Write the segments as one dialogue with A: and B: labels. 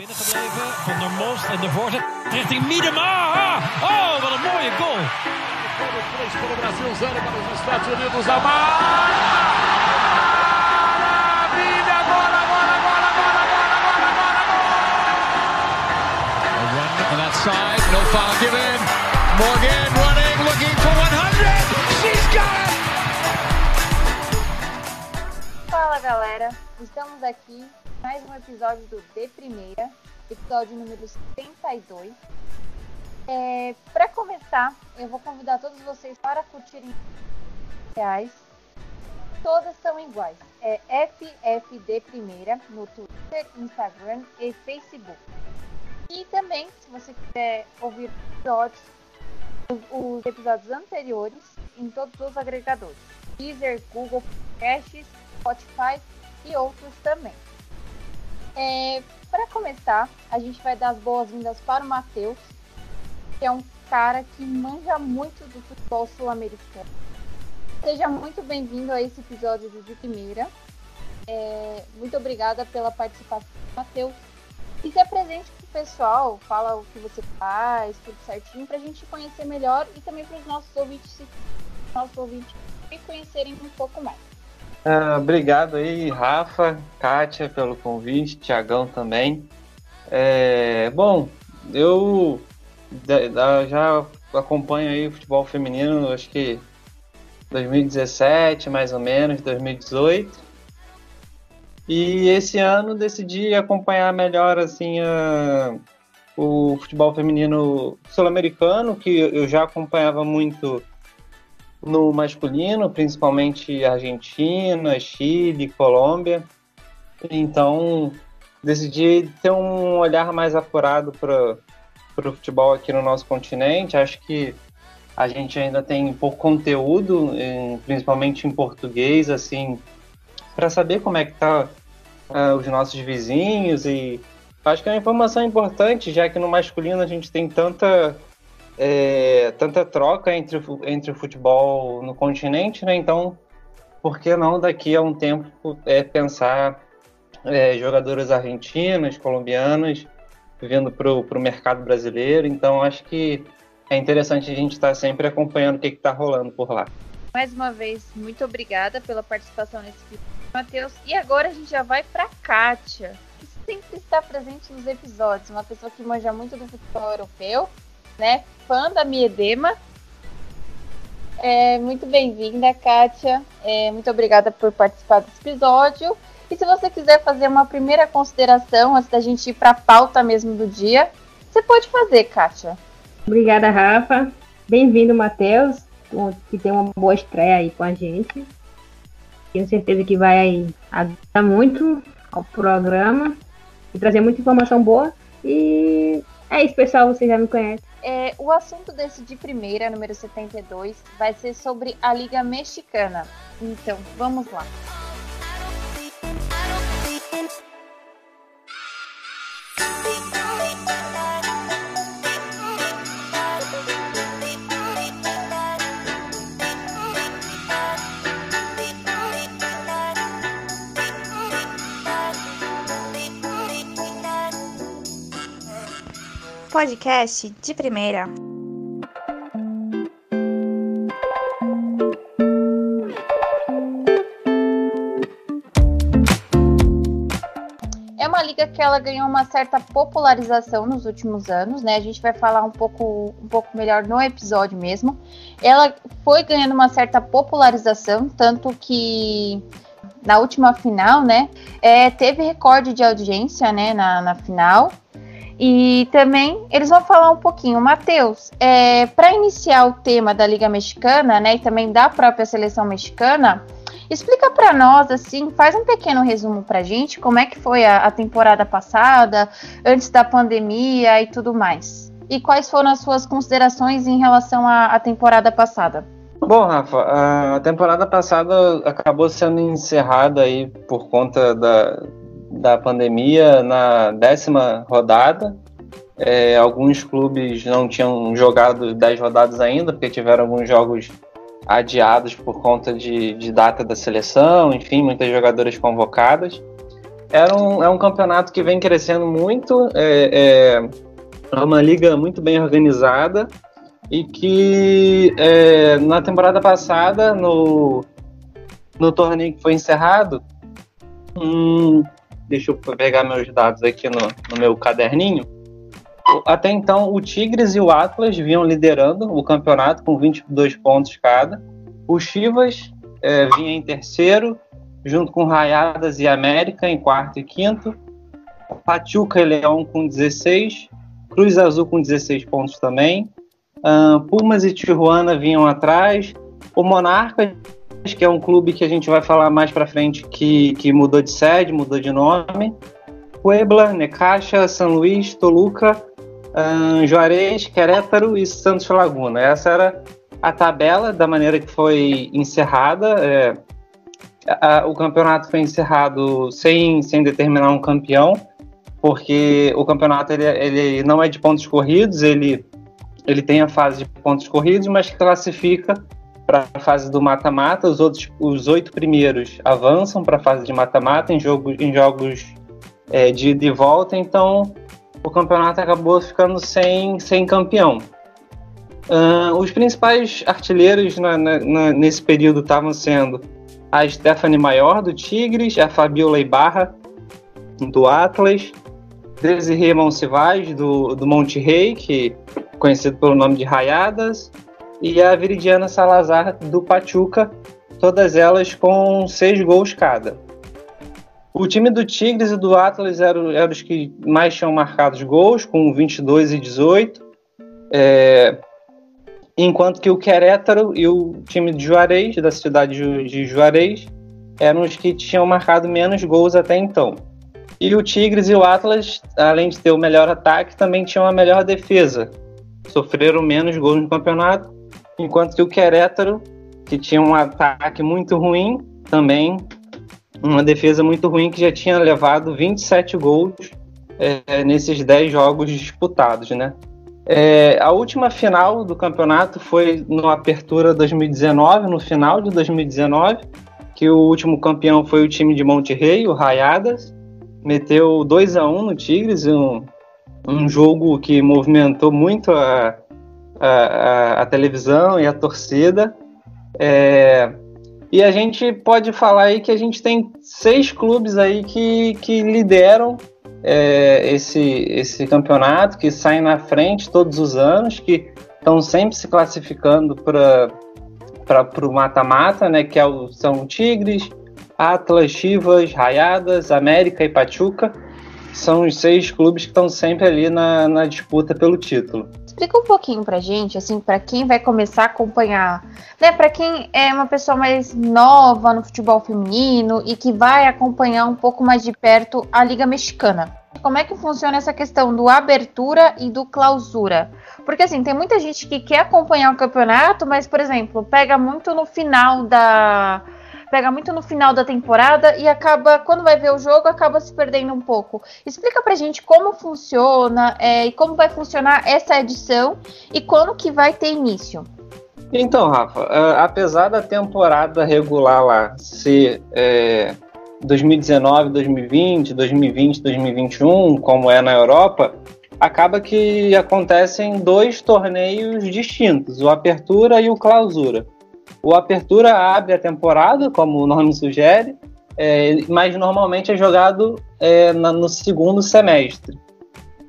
A: binnengebleven. Van der Most en de voorzet richting Miedema. Oh, wat een mooie goal.
B: Para o Brasil, zero para os Estados Unidos. Amar! Maravilha! Agora, agora, agora, agora, agora, agora, agora!
C: A run on that side, no foul given. Morgan running, looking for 100. She's got it!
D: Fala galera, estamos aqui mais um episódio do De Primeira, episódio número 72. É, para começar, eu vou convidar todos vocês para curtirem reais. Todas são iguais. É FFD Primeira no Twitter, Instagram e Facebook. E também, se você quiser ouvir episódios, os, os episódios anteriores em todos os agregadores. Deezer, Google Podcasts, Spotify e outros também. É, para começar, a gente vai dar as boas-vindas para o Matheus, que é um cara que manja muito do futebol sul-americano. Seja muito bem-vindo a esse episódio do De Primeira. É, muito obrigada pela participação, Matheus. E se apresente para o pessoal, fala o que você faz, tudo certinho, para a gente conhecer melhor e também para os nossos ouvintes, nossos ouvintes conhecerem um pouco mais.
E: Ah, obrigado aí, Rafa, Kátia, pelo convite, Tiagão também. É, bom, eu já acompanho aí o futebol feminino, acho que 2017, mais ou menos, 2018. E esse ano decidi acompanhar melhor assim a- o futebol feminino sul-americano, que eu já acompanhava muito no masculino, principalmente Argentina, Chile, Colômbia. Então, decidi ter um olhar mais apurado para o futebol aqui no nosso continente. Acho que a gente ainda tem pouco conteúdo, principalmente em português, assim, para saber como é que tá ah, os nossos vizinhos e acho que é uma informação importante, já que no masculino a gente tem tanta é, tanta troca entre, entre o futebol no continente, né? Então, por que não daqui a um tempo é, pensar é, jogadoras argentinas, colombianas, vindo para o mercado brasileiro? Então, acho que é interessante a gente estar sempre acompanhando o que está rolando por lá.
D: Mais uma vez, muito obrigada pela participação nesse vídeo, Matheus. E agora a gente já vai para Kátia, que sempre está presente nos episódios, uma pessoa que manja muito do futebol europeu, né? Fã da Miedema. É, muito bem-vinda, Kátia. É, muito obrigada por participar desse episódio. E se você quiser fazer uma primeira consideração antes da gente ir para a pauta mesmo do dia, você pode fazer, Kátia.
F: Obrigada, Rafa. Bem-vindo, Matheus, que tem uma boa estreia aí com a gente. Tenho certeza que vai ajudar muito ao programa e trazer muita informação boa. E é isso, pessoal, vocês já me conhecem.
D: É, o assunto desse de primeira, número 72, vai ser sobre a Liga Mexicana. Então, vamos lá.
G: Podcast de primeira.
D: É uma liga que ela ganhou uma certa popularização nos últimos anos, né? A gente vai falar um pouco, um pouco melhor no episódio mesmo. Ela foi ganhando uma certa popularização, tanto que na última final, né? é, teve recorde de audiência, né? Na, na final. E também eles vão falar um pouquinho, Matheus, é, para iniciar o tema da Liga Mexicana, né? E também da própria seleção mexicana. Explica para nós, assim, faz um pequeno resumo pra gente, como é que foi a, a, temporada passada, antes da pandemia e tudo mais. E quais foram as suas considerações em relação à, à temporada passada?
E: Bom, Rafa, a temporada passada acabou sendo encerrada aí por conta da, da pandemia na décima rodada. É, alguns clubes não tinham jogado 10 rodadas ainda, porque tiveram alguns jogos adiados por conta de, de data da seleção, enfim, muitas jogadoras convocadas. era um, é um campeonato que vem crescendo muito, é, é, é uma liga muito bem organizada e que é, na temporada passada, no, no torneio que foi encerrado, hum, deixa eu pegar meus dados aqui no, no meu caderninho. Até então, o Tigres e o Atlas vinham liderando o campeonato com 22 pontos cada. O Chivas é, vinha em terceiro, junto com Raiadas e América em quarto e quinto. Pachuca e Leão com 16. Cruz Azul com 16 pontos também. Uh, Pumas e Tijuana vinham atrás. O Monarcas, que é um clube que a gente vai falar mais para frente, que, que mudou de sede, mudou de nome. Puebla, Necaxa, São Luís, Toluca, uh, Juarez, Querétaro e Santos Laguna. Essa era a tabela da maneira que foi encerrada. É, a, o campeonato foi encerrado sem, sem determinar um campeão, porque o campeonato ele, ele não é de pontos corridos, ele, ele tem a fase de pontos corridos, mas classifica para a fase do mata-mata. Os outros, os oito primeiros avançam para a fase de mata-mata em, jogo, em jogos é, de ida e volta. Então, o campeonato acabou ficando sem, sem campeão. Uh, os principais artilheiros na, na, nesse período estavam sendo a Stephanie Maior, do Tigres, a Fabiola Ibarra, do Atlas, Desirê Monsivais, do, do Monte Rei, que conhecido pelo nome de Raiadas, e a Viridiana Salazar, do Pachuca, todas elas com seis gols cada. O time do Tigres e do Atlas eram, eram os que mais tinham marcado gols, com 22 e 18. É, enquanto que o Querétaro e o time de Juarez, da cidade de Juarez, eram os que tinham marcado menos gols até então. E o Tigres e o Atlas, além de ter o melhor ataque, também tinham a melhor defesa. Sofreram menos gols no campeonato, enquanto que o Querétaro, que tinha um ataque muito ruim, também uma defesa muito ruim que já tinha levado 27 gols é, nesses 10 jogos disputados, né? É, a última final do campeonato foi no Apertura 2019, no final de 2019, que o último campeão foi o time de Monte Rei, o Raiadas, meteu 2 a 1 no Tigres, um, um jogo que movimentou muito a, a, a televisão e a torcida. É, e a gente pode falar aí que a gente tem seis clubes aí que, que lideram é, esse, esse campeonato, que saem na frente todos os anos, que estão sempre se classificando para o mata-mata, né, que é o, são Tigres, Atlas, Chivas, Raiadas, América e Pachuca. São os seis clubes que estão sempre ali na, na disputa pelo título.
D: Explica um pouquinho pra gente, assim, para quem vai começar a acompanhar, né, para quem é uma pessoa mais nova no futebol feminino e que vai acompanhar um pouco mais de perto a Liga Mexicana. Como é que funciona essa questão do abertura e do clausura? Porque assim, tem muita gente que quer acompanhar o campeonato, mas, por exemplo, pega muito no final da pega muito no final da temporada e acaba, quando vai ver o jogo, acaba se perdendo um pouco. Explica pra gente como funciona é, e como vai funcionar essa edição e quando que vai ter início.
E: Então, Rafa, uh, apesar da temporada regular lá ser é, 2019, 2020, 2020, 2021, como é na Europa, acaba que acontecem dois torneios distintos, o Apertura e o Clausura. O Apertura abre a temporada, como o nome sugere, é, mas normalmente é jogado é, na, no segundo semestre.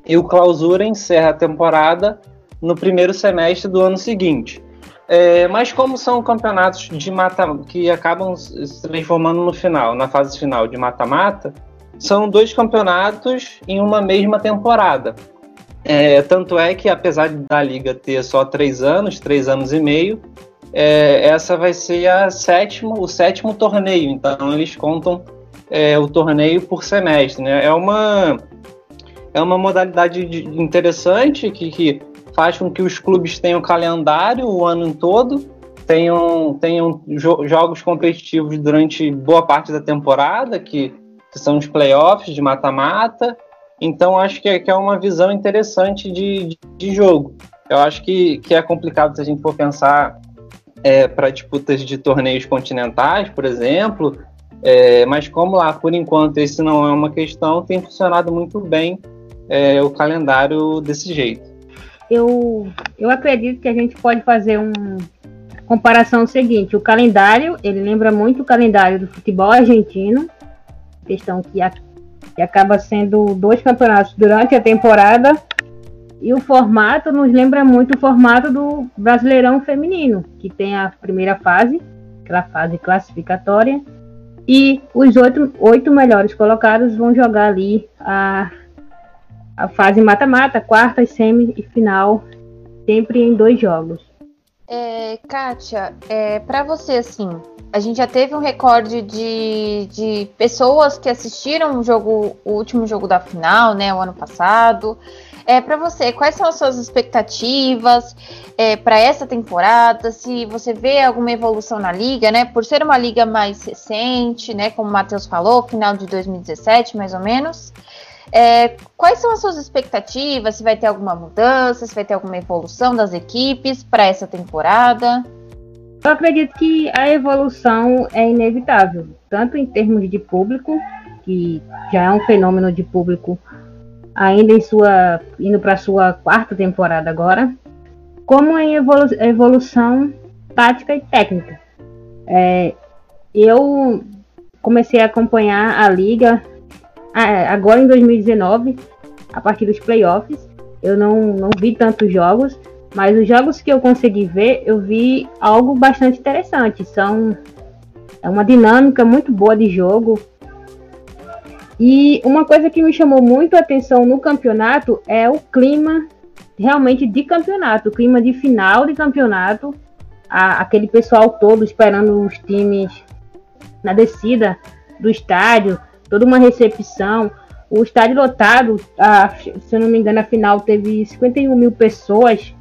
E: E o Clausura encerra a temporada no primeiro semestre do ano seguinte. É, mas como são campeonatos de mata que acabam se transformando no final, na fase final de mata-mata, são dois campeonatos em uma mesma temporada. É, tanto é que, apesar da liga ter só três anos, três anos e meio, é, essa vai ser a sétimo, o sétimo torneio. Então eles contam é, o torneio por semestre. Né? É uma é uma modalidade de, interessante que, que faz com que os clubes tenham calendário o ano todo, tenham, tenham jo jogos competitivos durante boa parte da temporada, que, que são os playoffs de mata-mata. Então acho que é, que é uma visão interessante de, de, de jogo. Eu acho que, que é complicado se a gente for pensar é, para disputas de torneios continentais, por exemplo, É, mas como lá, por enquanto, esse não é uma questão, tem funcionado muito bem é, o calendário desse jeito.
F: Eu, eu acredito que a gente pode fazer uma comparação seguinte. O calendário, ele lembra muito o calendário do futebol argentino, questão que, a, que acaba sendo dois campeonatos durante a temporada, e o formato nos lembra muito o formato do Brasileirão Feminino, que tem a primeira fase, aquela fase classificatória, e os oito, oito melhores colocados vão jogar ali a, a fase mata-mata, quarta, semi e final, sempre em dois jogos.
D: É, Kátia, é, para você, assim, a gente já teve um recorde de, de pessoas que assistiram o jogo, o último jogo da final, né, o ano passado. É, para você, quais são as suas expectativas é, para essa temporada? Se você vê alguma evolução na liga, né? Por ser uma liga mais recente, né? Como o Matheus falou, final de 2017, mais ou menos. É, quais são as suas expectativas? Se vai ter alguma mudança, se vai ter alguma evolução das equipes para essa temporada?
F: Eu acredito que a evolução é inevitável, tanto em termos de público, que já é um fenômeno de público ainda em sua indo para sua quarta temporada agora, como em evolu evolução tática e técnica. É, eu comecei a acompanhar a liga agora em 2019, a partir dos playoffs. Eu não, não vi tantos jogos, mas os jogos que eu consegui ver, eu vi algo bastante interessante. São é uma dinâmica muito boa de jogo. E uma coisa que me chamou muito a atenção no campeonato é o clima realmente de campeonato, o clima de final de campeonato, a, aquele pessoal todo esperando os times na descida do estádio, toda uma recepção, o estádio lotado, a, se eu não me engano, a final teve 51 mil pessoas.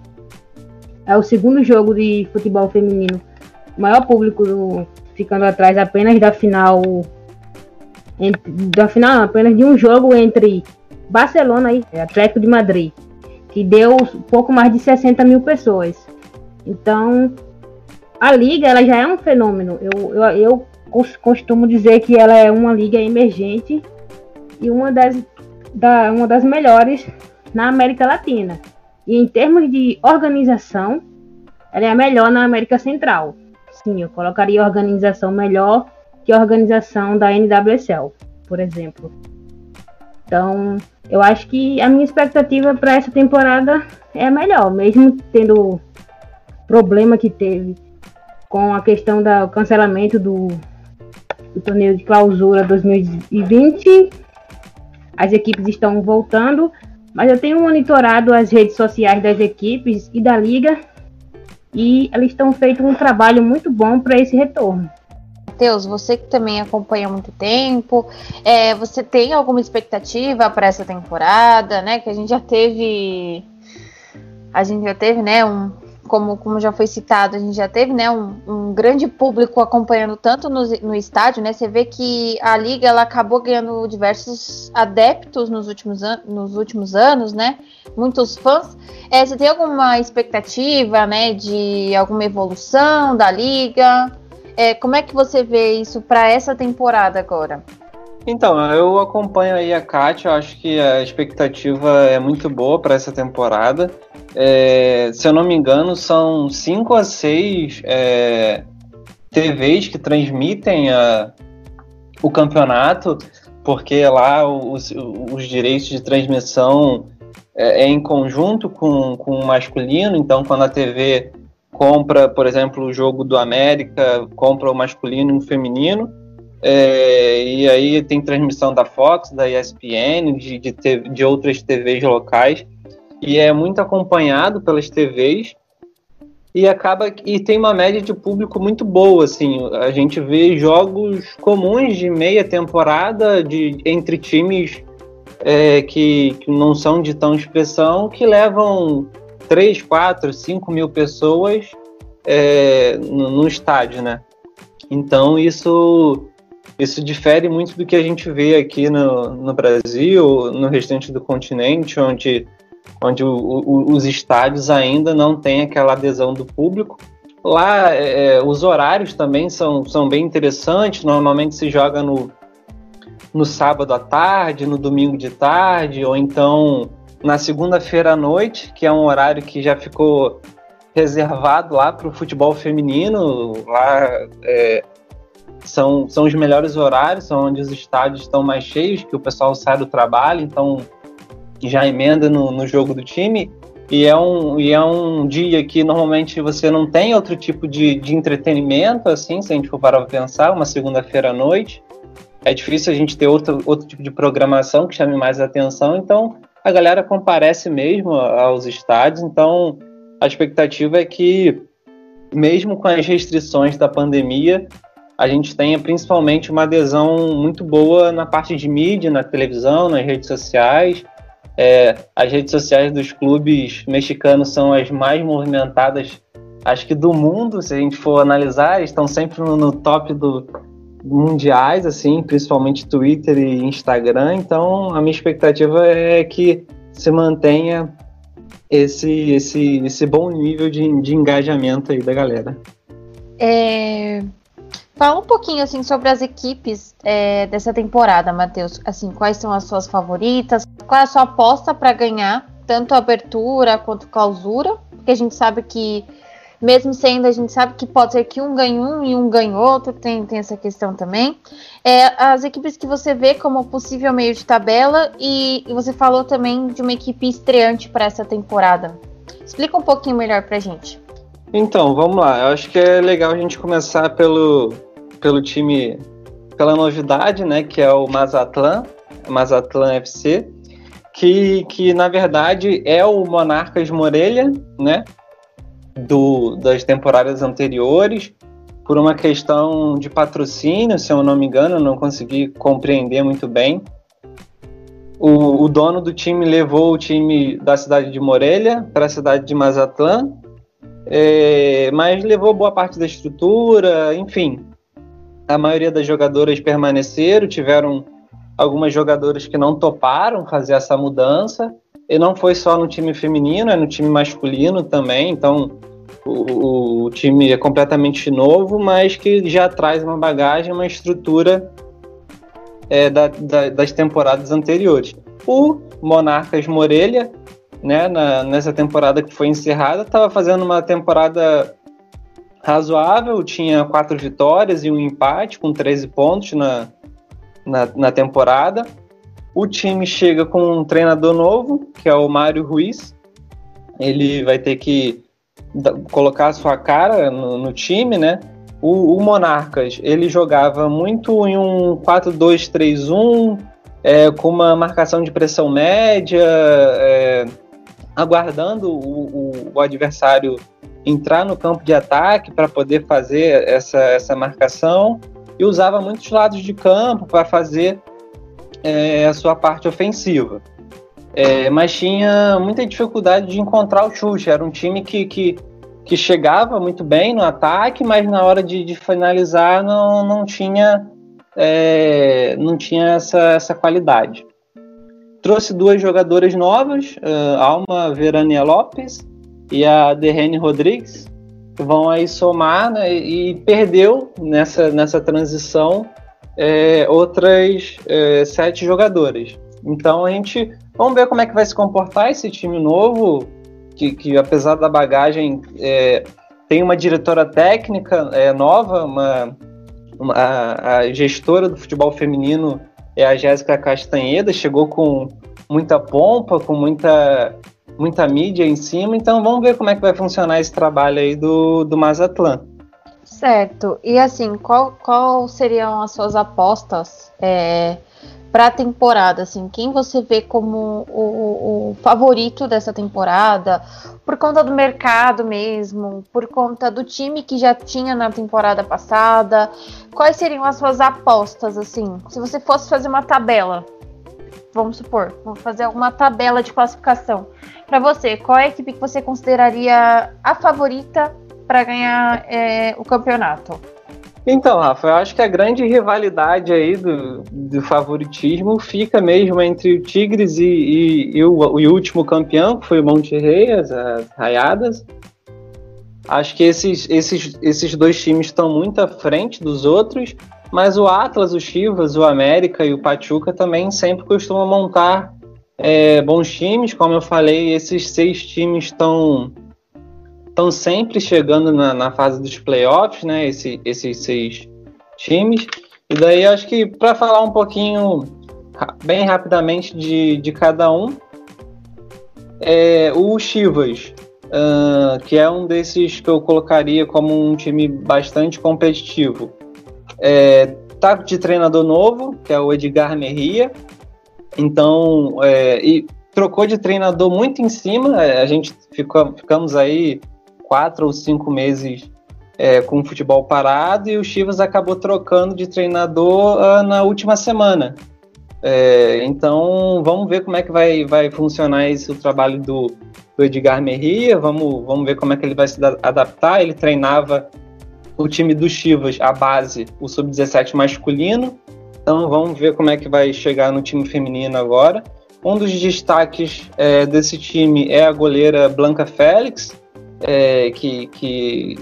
F: É o segundo jogo de futebol feminino, o maior público do, ficando atrás apenas da final entre, da final apenas de um jogo entre Barcelona e Atlético de Madrid, que deu pouco mais de 60 mil pessoas. Então, a liga ela já é um fenômeno. Eu, eu, eu costumo dizer que ela é uma liga emergente e uma das, da, uma das melhores na América Latina. E em termos de organização, ela é a melhor na América Central. Sim, eu colocaria organização melhor que a organização da NWSL, por exemplo. Então, eu acho que a minha expectativa para essa temporada é melhor, mesmo tendo problema que teve com a questão do cancelamento do, do torneio de clausura 2020. As equipes estão voltando, mas eu tenho monitorado as redes sociais das equipes e da liga e eles estão feito um trabalho muito bom para esse retorno.
D: Matheus, você que também acompanha há muito tempo, é, você tem alguma expectativa para essa temporada, né? Que a gente já teve, a gente já teve, né? Um, como, como já foi citado, a gente já teve, né? Um, um grande público acompanhando tanto no, no estádio, né? Você vê que a liga ela acabou ganhando diversos adeptos nos últimos, an nos últimos anos, né? Muitos fãs. É, você tem alguma expectativa, né? De alguma evolução da liga? É, como é que você vê isso para essa temporada agora?
E: Então, eu acompanho aí a Kátia, acho que a expectativa é muito boa para essa temporada. É, se eu não me engano, são cinco a seis é, TVs que transmitem a, o campeonato, porque lá os, os direitos de transmissão é, é, em conjunto com, com o masculino, então quando a TV compra, por exemplo, o jogo do América, compra o masculino e o feminino, é, e aí tem transmissão da Fox, da ESPN, de, de, de, outras TVs locais, e é muito acompanhado pelas TVs, e acaba e tem uma média de público muito boa, assim, a gente vê jogos comuns de meia temporada de, entre times é, que, que não são de tão expressão, que levam 3, 4, 5 mil pessoas é, no, no, estádio, né? Então isso isso difere muito do que a gente vê aqui no, no Brasil, no restante do continente, onde, onde o, o, os estádios ainda não têm aquela adesão do público. Lá, é, os horários também são, são bem interessantes. Normalmente se joga no, no sábado à tarde, no domingo de tarde, ou então na segunda-feira à noite, que é um horário que já ficou reservado lá para o futebol feminino. Lá é, são, são os melhores horários, são onde os estádios estão mais cheios, que o pessoal sai do trabalho, então já emenda no, no jogo do time. E é, um, e é um dia que normalmente você não tem outro tipo de, de entretenimento, assim, se a gente for para pensar, uma segunda-feira à noite. É difícil a gente ter outro, outro tipo de programação que chame mais atenção, então a galera comparece mesmo aos estádios, então a expectativa é que, mesmo com as restrições da pandemia, a gente tenha principalmente uma adesão muito boa na parte de mídia, na televisão, nas redes sociais. É, as redes sociais dos clubes mexicanos são as mais movimentadas, acho que do mundo, se a gente for analisar, estão sempre no, no top do mundiais, assim, principalmente Twitter e Instagram. Então, a minha expectativa é que se mantenha esse, esse, esse bom nível de, de engajamento aí da galera.
D: É... Fala um pouquinho assim sobre as equipes é, dessa temporada, Matheus. Assim, quais são as suas favoritas? Qual é a sua aposta para ganhar tanto a abertura quanto clausura? Porque a gente sabe que mesmo sendo, a gente sabe que pode ser que um ganhe um e um ganhe outro, tem, tem essa questão também. É, as equipes que você vê como possível meio de tabela, e, e você falou também de uma equipe estreante para essa temporada. Explica um pouquinho melhor para gente.
E: Então, vamos lá. Eu acho que é legal a gente começar pelo, pelo time, pela novidade, né, que é o Mazatlan, Mazatlan FC, que, que na verdade é o Monarcas Morelha, né, do, das temporadas anteriores, por uma questão de patrocínio, se eu não me engano, não consegui compreender muito bem. O, o dono do time levou o time da cidade de Morelia para a cidade de Mazatlán, é, mas levou boa parte da estrutura, enfim. A maioria das jogadoras permaneceram, tiveram algumas jogadoras que não toparam fazer essa mudança. E não foi só no time feminino, é no time masculino também. Então, o, o, time é completamente novo, mas que já traz uma bagagem, uma estrutura é, da, da, das temporadas anteriores. O Monarcas Morelha, né, na, nessa temporada que foi encerrada, estava fazendo uma temporada razoável, tinha quatro vitórias e um empate, com 13 pontos na, na, na temporada. O time chega com um treinador novo, que é o Mário Ruiz. Ele vai ter que colocar a sua cara no, no time, né? O, o, Monarcas, ele jogava muito em um 4-2-3-1, é, com uma marcação de pressão média, é, aguardando o, o, o, adversário entrar no campo de ataque para poder fazer essa, essa marcação, e usava muitos lados de campo para fazer é, a sua parte ofensiva. É, mas tinha muita dificuldade de encontrar o chute. Era um time que, que, que chegava muito bem no ataque, mas na hora de, de finalizar não, não tinha, é, não tinha essa, essa qualidade. Trouxe duas jogadoras novas, uh, Alma Verania Lopes e a Derrene Rodrigues, que vão aí somar né, e, perdeu nessa, nessa transição é, outras é, sete jogadoras. Então a gente Vamos ver como é que vai se comportar esse time novo, que, que apesar da bagagem é, tem uma diretora técnica é, nova, uma, uma a, a, gestora do futebol feminino é a Jéssica Castanheda, chegou com muita pompa, com muita, muita mídia em cima, então vamos ver como é que vai funcionar esse trabalho aí do, do Mazatlan.
D: Certo. E assim, qual, qual seriam as suas apostas é, para a temporada, assim, quem você vê como o, o, favorito dessa temporada, por conta do mercado mesmo, por conta do time que já tinha na temporada passada, quais seriam as suas apostas, assim, se você fosse fazer uma tabela, vamos supor, vamos fazer uma tabela de classificação, para você, qual é a equipe que você consideraria a favorita para ganhar é, o campeonato?
E: Então, Rafa, eu acho que a grande rivalidade aí do, do favoritismo fica mesmo entre o Tigres e, e, e o, o, último campeão, que foi o Monte Rei, as, as Raiadas. Acho que esses, esses, esses dois times estão muito à frente dos outros, mas o Atlas, o Chivas, o América e o Pachuca também sempre costumam montar é, bons times. Como eu falei, esses seis times estão estão sempre chegando na, na, fase dos playoffs, né? Esse, esses seis times. E daí acho que para falar um pouquinho, bem rapidamente de, de cada um, é, o Chivas, uh, que é um desses que eu colocaria como um time bastante competitivo. É, tá de treinador novo, que é o Edgar Merria. Então, é, e trocou de treinador muito em cima. A gente ficou, ficamos aí quatro ou cinco meses é, com o futebol parado e o Chivas acabou trocando de treinador uh, na última semana. É, então, vamos ver como é que vai, vai funcionar esse o trabalho do, do Edgar Merria. Vamos, vamos ver como é que ele vai se adaptar. Ele treinava o time do Chivas, a base, o sub-17 masculino. Então vamos ver como é que vai chegar no time feminino agora. Um dos destaques é, desse time é a goleira Blanca Félix, é, que, que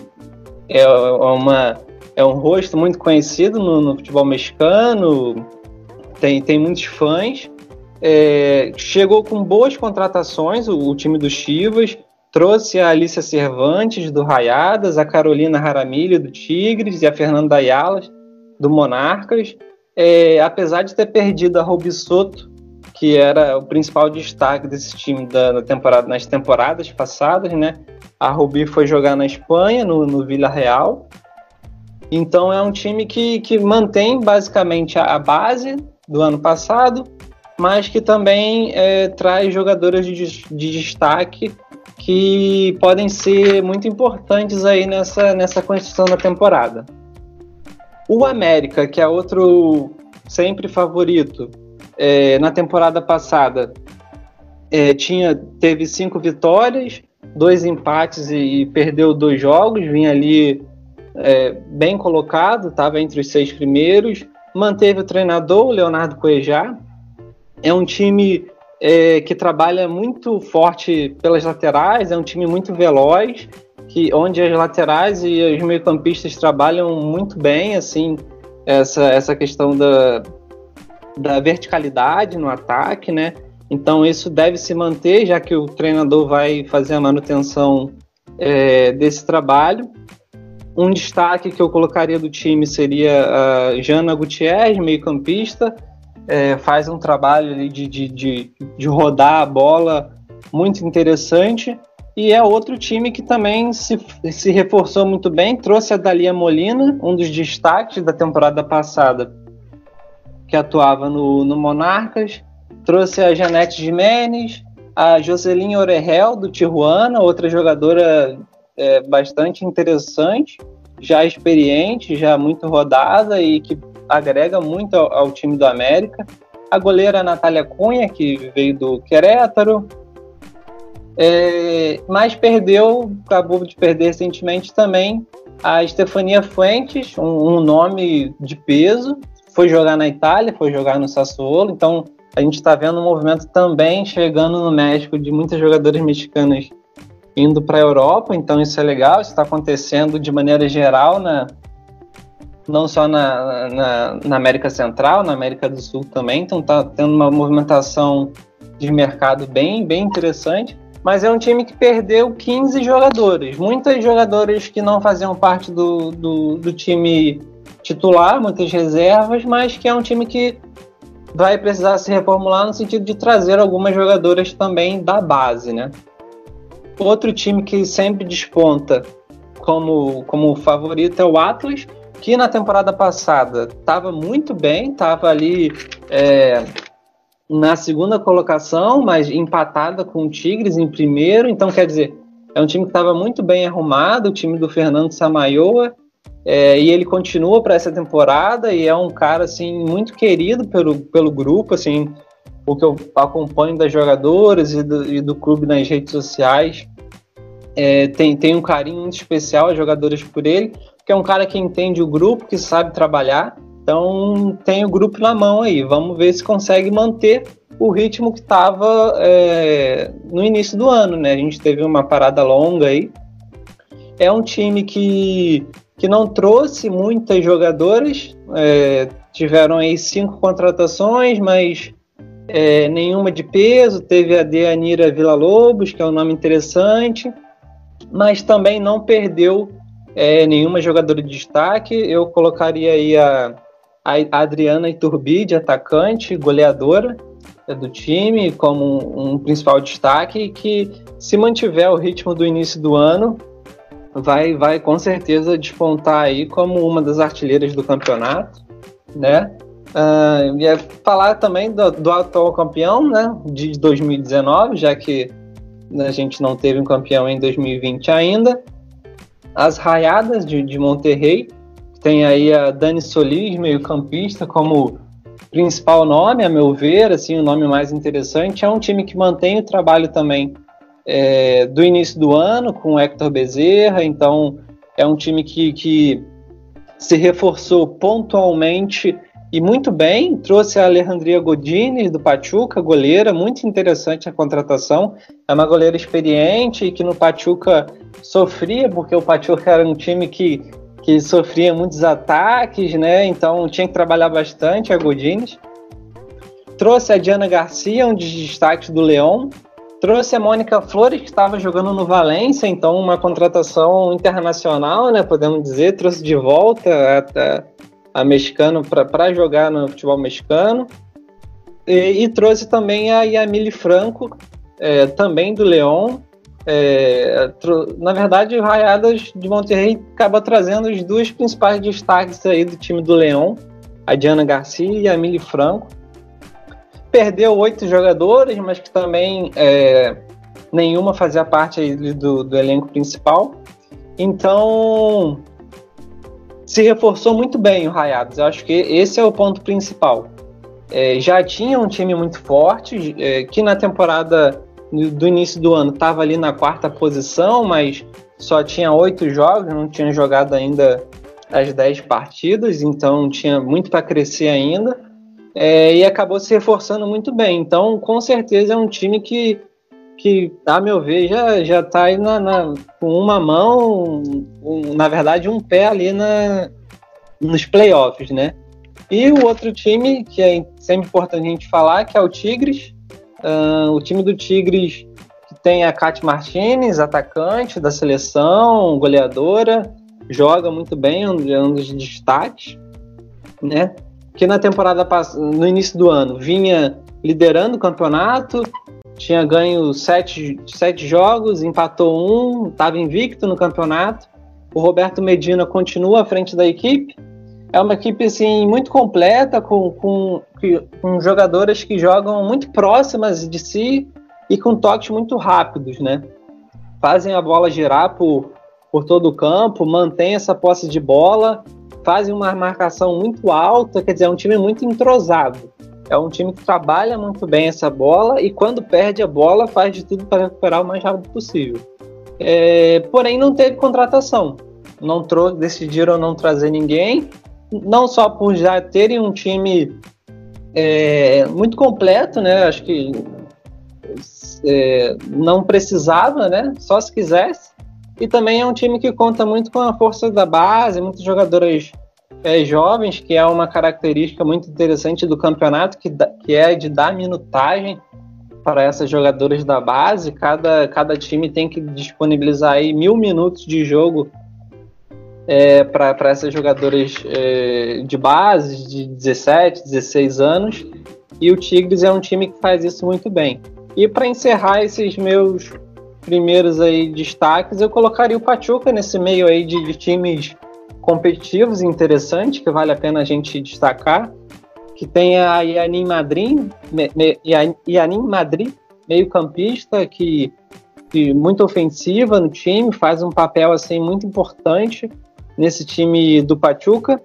E: é, uma, é um rosto muito conhecido no, no futebol mexicano, tem, tem muitos fãs. É, chegou com boas contratações o, o time do Chivas, Trouxe a Alicia Cervantes, do Raiadas, a Carolina Jaramilho, do Tigres, e a Fernanda Ayala, do Monarcas. É, apesar de ter perdido a Rubi Soto, que era o principal destaque desse time da, temporada, nas temporadas passadas, né? A Rubi foi jogar na Espanha, no, no Vila Real. Então é um time que, que mantém basicamente a, base do ano passado, mas que também é, traz jogadoras de, de destaque que podem ser muito importantes aí nessa, nessa construção da temporada. O América, que é outro sempre favorito, é, na temporada passada é, tinha teve cinco vitórias, dois empates e, e perdeu dois jogos, vinha ali é, bem colocado, estava entre os seis primeiros, manteve o treinador, o Leonardo Coejá. É um time é, que trabalha muito forte pelas laterais, é um time muito veloz, que onde as laterais e os meio-campistas trabalham muito bem, assim, essa, essa questão da, da verticalidade no ataque, né? Então isso deve se manter, já que o treinador vai fazer a manutenção é, desse trabalho. Um destaque que eu colocaria do time seria a Jana Gutierrez, meio-campista, é, faz um trabalho de, de, de, de rodar a bola muito interessante. E é outro time que também se, se reforçou muito bem, trouxe a Dalia Molina, um dos destaques da temporada passada, que atuava no, no Monarcas, trouxe a Janete Jimenez, a Joseline Orehel, do Tijuana, outra jogadora é, bastante interessante, já experiente, já muito rodada e que agrega muito ao, ao, time do América. A goleira Natália Cunha, que veio do Querétaro, é, mas perdeu, acabou de perder recentemente também a Estefania Fuentes, um, um, nome de peso, foi jogar na Itália, foi jogar no Sassuolo, então a gente está vendo um movimento também chegando no México de muitas jogadoras mexicanas indo para a Europa, então isso é legal, isso está acontecendo de maneira geral na, não só na, na, na, América Central, na América do Sul também, então está tendo uma movimentação de mercado bem, bem interessante. Mas é um time que perdeu 15 jogadores, muitas jogadoras que não faziam parte do, do, do time titular, muitas reservas, mas que é um time que vai precisar se reformular no sentido de trazer algumas jogadoras também da base, né? Outro time que sempre desponta como, como favorito é o Atlas, que na temporada passada estava muito bem, estava ali é, na segunda colocação, mas empatada com o Tigres em primeiro. Então, quer dizer, é um time que estava muito bem arrumado, o time do Fernando Samayoa, é, e ele continua para essa temporada e é um cara assim muito querido pelo, pelo grupo, assim, o que eu acompanho das jogadoras e do, e do clube nas redes sociais. É, tem, tem um carinho muito especial as jogadoras por ele que é um cara que entende o grupo, que sabe trabalhar. Então tem o grupo na mão aí. Vamos ver se consegue manter o ritmo que estava é, no início do ano, né? A gente teve uma parada longa aí. É um time que, que não trouxe muitas jogadoras, é, tiveram aí cinco contratações, mas é, nenhuma de peso. Teve a Deanira Vila Lobos, que é um nome interessante, mas também não perdeu é, nenhuma jogadora de destaque. Eu colocaria aí a, a Adriana Iturbi, de atacante, goleadora é, do time, como um, um principal destaque, que se mantiver o ritmo do início do ano, vai, vai com certeza despontar aí como uma das artilheiras do campeonato, né? Uh, ia falar também do, do, atual campeão, né, de 2019, já que a gente não teve um campeão em 2020 ainda. As Raiadas de, de Monterrey, tem aí a Dani Solis, meio-campista, como principal nome, a meu ver, assim, o nome mais interessante. É um time que mantém o trabalho também é, do início do ano, com o Hector Bezerra, então é um time que, que se reforçou pontualmente e muito bem, trouxe a Alejandria Godini do Pachuca, goleira, muito interessante a contratação. É uma goleira experiente e que no Pachuca sofria, porque o Pachuca era um time que, que sofria muitos ataques, né? Então tinha que trabalhar bastante a Godines. Trouxe a Diana Garcia, um dos destaques do Leão. Trouxe a Mônica Flores, que estava jogando no Valência, então uma contratação internacional, né? Podemos dizer, trouxe de volta a, a mexicano para jogar no futebol mexicano. E, e, trouxe também a Yamile Franco, é, também do Leão. É, na verdade, o Raiadas de Monterrey acaba trazendo os dois principais destaques aí do time do Leão, a Diana Garcia e a Yamile Franco. Perdeu oito jogadores, mas que também é, nenhuma fazia parte do, do elenco principal. Então, se reforçou muito bem o Rayados. Eu acho que esse é o ponto principal. É, já tinha um time muito forte, é, que na temporada do início do ano estava ali na quarta posição, mas só tinha oito jogos, não tinha jogado ainda as dez partidas, então tinha muito para crescer ainda. É, e acabou se reforçando muito bem. Então, com certeza, é um time que que, a meu ver, já, já tá aí na, na com uma mão, um, na verdade, um pé ali na, nos playoffs, né? E o outro time, que é sempre importante a gente falar, que é o Tigres. Uh, o time do Tigres que tem a Kate Martinez, atacante da seleção, goleadora, joga muito bem, é um dos destaques, né? Que na temporada no início do ano vinha liderando o campeonato, tinha ganho sete, sete jogos, empatou um, estava invicto no campeonato. O Roberto Medina continua à frente da equipe. É uma equipe assim, muito completa, com, com, com jogadoras que jogam muito próximas de si e com toques muito rápidos, né? Fazem a bola girar por, por todo o campo, mantém essa posse de bola, fazem uma marcação muito alta, quer dizer, é um time muito entrosado. É um time que trabalha muito bem essa bola e quando perde a bola faz de tudo para recuperar o mais rápido possível. É, porém, não teve contratação. Não decidiram não trazer ninguém, não só por já terem um time é, muito completo, né? Acho que é, não precisava, né? Só se quisesse. E também é um time que conta muito com a força da base, muitas jogadoras é, jovens, que é uma característica muito interessante do campeonato, que, que é de dar minutagem para essas jogadoras da base. Cada, cada time tem que disponibilizar aí mil minutos de jogo é, para essas jogadoras é, de base, de 17, 16 anos. E o Tigres é um time que faz isso muito bem. E para encerrar esses meus primeiros aí destaques, eu colocaria o Pachuca nesse meio aí de, de times competitivos e interessantes que vale a pena a gente destacar, que tem a Yanin Madrid, Yanin Madrid, meio campista, que, que muito ofensiva no time, faz um papel assim muito importante nesse time do Pachuca,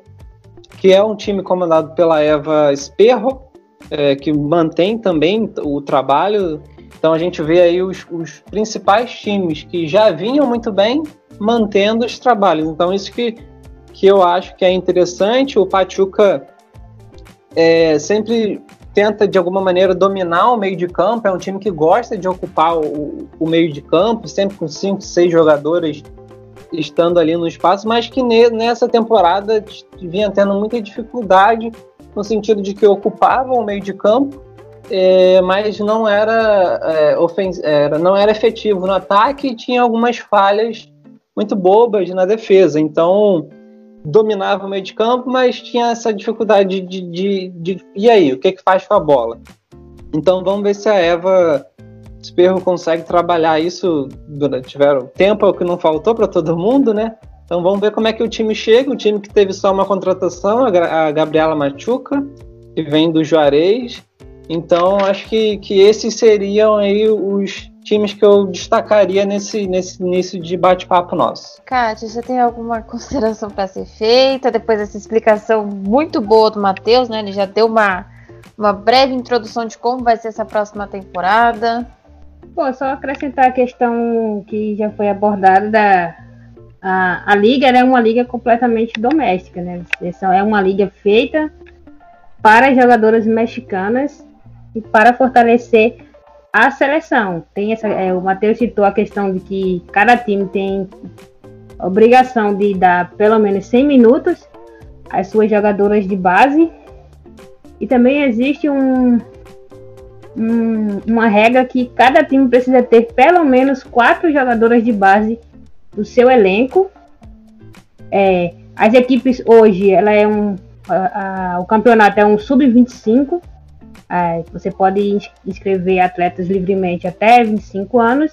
E: que é um time comandado pela Eva Esperro, é, que mantém também o trabalho. Então a gente vê aí os, os principais times que já vinham muito bem mantendo os trabalhos. Então isso que que eu acho que é interessante. O Pachuca é, sempre tenta, de alguma maneira, dominar o meio de campo. É um time que gosta de ocupar o, o meio de campo, sempre com cinco, seis jogadores estando ali no espaço, mas que nessa temporada vinha tendo muita dificuldade no sentido de que ocupavam o meio de campo, é, mas não era, é, era, não era efetivo no ataque e tinha algumas falhas muito bobas na defesa. Então, dominava o meio de campo, mas tinha essa dificuldade de, de, de, de e aí, o que, que faz com a bola? Então, vamos ver se a Eva Sperro consegue trabalhar isso durante tiveram tempo, é o que não faltou para todo mundo, né? Então vamos ver como é que o time chega. O time que teve só uma contratação, a Gabriela Machuca, que vem do Juarez. Então acho que, que esses seriam aí os times que eu destacaria nesse, nesse início de bate-papo nosso.
D: Kátia, você tem alguma consideração para ser feita depois dessa explicação muito boa do Matheus, né? Ele já deu uma, uma breve introdução de como vai ser essa próxima temporada.
F: Pô, só acrescentar a questão que já foi abordada da a, a liga é uma liga completamente doméstica, né? Essa é uma liga feita para jogadoras mexicanas e para fortalecer a seleção. Tem essa, é, o Matheus citou a questão de que cada time tem obrigação de dar pelo menos 100 minutos às suas jogadoras de base. E também existe um, um, uma regra que cada time precisa ter pelo menos quatro jogadoras de base do seu elenco. É, as equipes hoje, ela é um, a, a, o campeonato é um sub-25. É, você pode inscrever atletas livremente até 25 anos.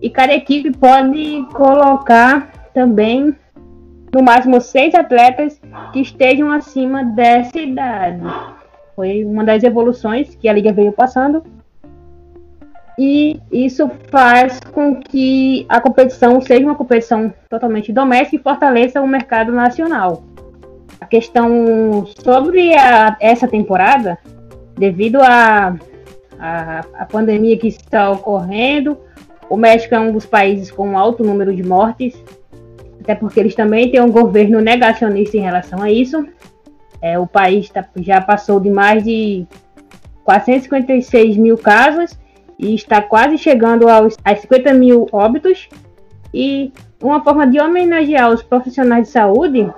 F: E cada equipe pode colocar também no máximo seis atletas que estejam acima dessa idade. Foi uma das evoluções que a liga veio passando. E isso faz com que a competição seja uma competição totalmente doméstica e fortaleça o mercado nacional. A questão sobre a, essa temporada, devido à a, a, a, pandemia que está ocorrendo, o México é um dos países com alto número de mortes, até porque eles também têm um governo negacionista em relação a isso. É, o país tá, já passou de mais de 456 mil casos e está quase chegando aos, aos 50 mil óbitos. E uma forma de homenagear os profissionais de saúde,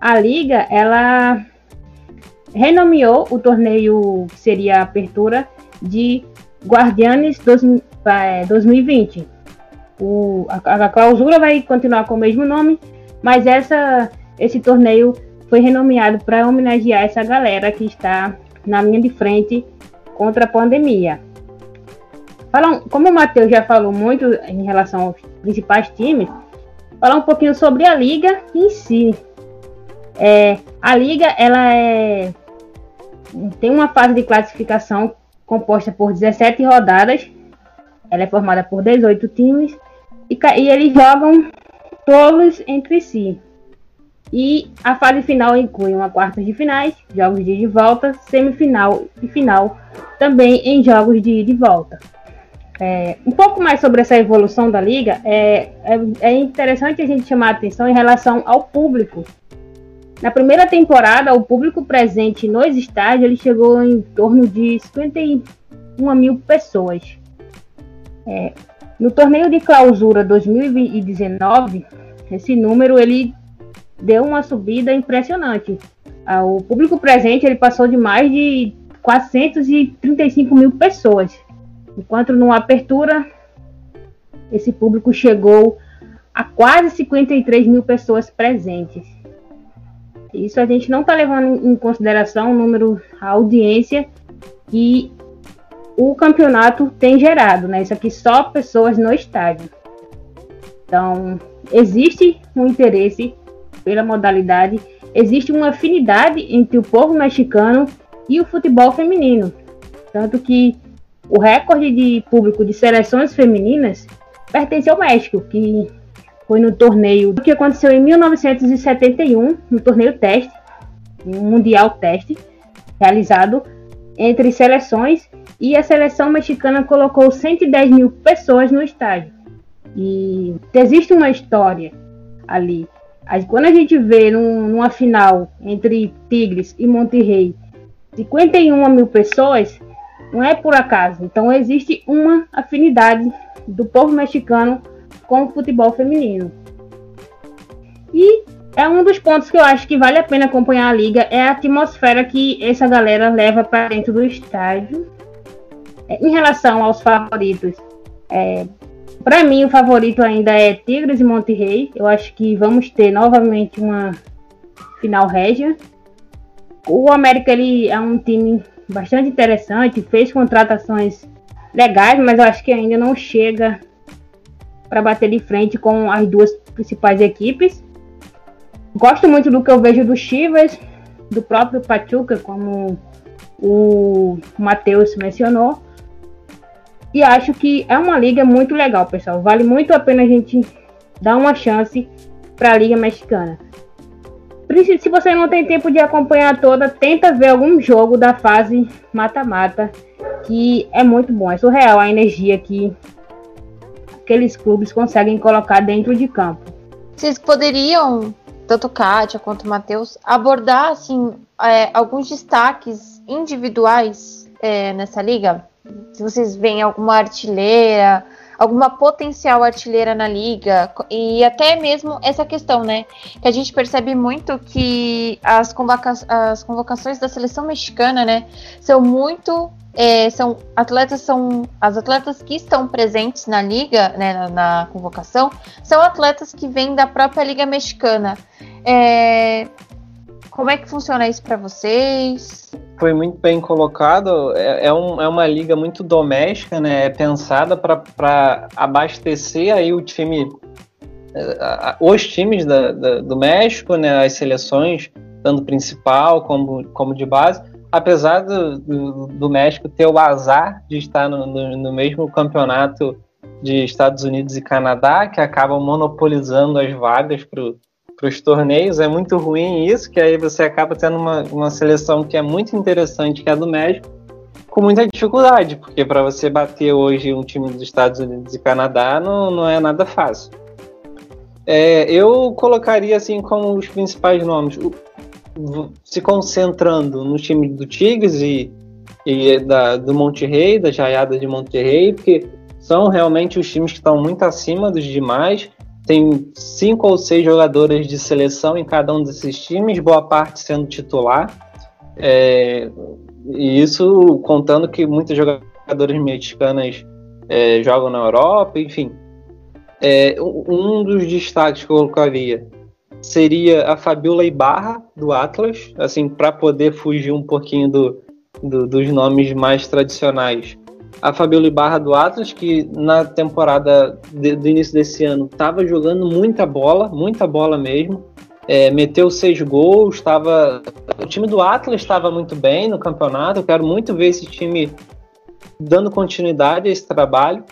F: a Liga ela renomeou o torneio que seria a abertura de Guardianes 2020. É, o, a, a clausura vai continuar com o mesmo nome, mas essa, esse torneio foi renomeado para homenagear essa galera que está na linha de frente contra a pandemia. Falam, como o Matheus já falou muito em relação aos principais times, falar um pouquinho sobre a liga em si. É, a liga ela é, tem uma fase de classificação composta por 17 rodadas. Ela é formada por 18 times e, e eles jogam todos entre si. E a fase final inclui uma quarta de finais, jogos de ida e volta, semifinal e final, também em jogos de ida e volta. É, um pouco mais sobre essa evolução da liga, é, é, é, interessante a gente chamar a atenção em relação ao público. Na primeira temporada, o público presente nos estádios ele chegou em torno de 51 mil pessoas. É, no torneio de clausura 2019, esse número ele deu uma subida impressionante. Ah, o público presente ele passou de mais de 435 mil pessoas, enquanto no Apertura esse público chegou a quase 53 mil pessoas presentes. Isso a gente não está levando em consideração o número, a audiência que o campeonato tem gerado, né? Isso aqui só pessoas no estádio. Então, existe um interesse pela modalidade, existe uma afinidade entre o povo mexicano e o futebol feminino. Tanto que o recorde de público de seleções femininas pertence ao México, que foi no torneio que aconteceu em 1971, no torneio teste, um mundial teste, realizado entre seleções, e a seleção mexicana colocou 110 mil pessoas no estádio. E existe uma história ali quando a gente vê num, numa final entre Tigres e Monterrey 51 mil pessoas, não é por acaso. Então existe uma afinidade do povo mexicano com o futebol feminino. E é um dos pontos que eu acho que vale a pena acompanhar a liga é a atmosfera que essa galera leva para dentro do estádio. É, em relação aos favoritos, é, para mim o favorito ainda é Tigres e Monterrey. Eu acho que vamos ter novamente uma final régia. O América ele é um time bastante interessante, fez contratações legais, mas eu acho que ainda não chega para bater de frente com as duas principais equipes. Gosto muito do que eu vejo do Chivas, do próprio Pachuca, como o Matheus mencionou. E acho que é uma liga muito legal, pessoal. Vale muito a pena a gente dar uma chance para a Liga Mexicana. Se você não tem tempo de acompanhar toda, tenta ver algum jogo da fase mata-mata, que é muito bom. É surreal a energia que aqueles clubes conseguem colocar dentro de campo.
D: Vocês poderiam, tanto Kátia quanto Matheus, abordar assim, é, alguns destaques individuais é, nessa liga? Se vocês veem alguma artilheira, alguma potencial artilheira na liga e até mesmo essa questão, né? Que a gente percebe muito que as, convoca as convocações da seleção mexicana, né, são muito é, são atletas são as atletas que estão presentes na liga, né, na, na convocação, são atletas que vêm da própria liga mexicana. É, como é que funciona isso para vocês?
E: Foi muito bem colocado. É, é, um, é uma liga muito doméstica, né? É pensada para abastecer aí o time, é, os times da, da, do México, né? As seleções, tanto principal como, como de base. Apesar do, do, do México ter o azar de estar no, no, no mesmo campeonato de Estados Unidos e Canadá, que acabam monopolizando as vagas para para os torneios. É muito ruim isso, que aí você acaba tendo uma, uma seleção que é muito interessante, que é a do México, com muita dificuldade, porque para você bater hoje um time dos Estados Unidos e Canadá não, não é nada fácil. É, eu colocaria assim como os principais nomes, se concentrando no time do Tigres e, e da, do Monterrey, da Jaiada de Monterrey, porque são realmente os times que estão muito acima dos demais tem cinco ou seis jogadores de seleção em cada um desses times, boa parte sendo titular. É, e isso contando que muitos jogadores mexicanos é, jogam na Europa, enfim. É, um dos destaques que eu colocaria seria a Fabiola Ibarra, do Atlas, assim, para poder fugir um pouquinho do, do, dos nomes mais tradicionais a Fabiola Ibarra do Atlas, que na temporada de, do início desse ano estava jogando muita bola, muita bola mesmo. É, meteu seis gols, estava. O time do Atlas estava muito bem no campeonato. Eu quero muito ver esse time dando continuidade a esse trabalho.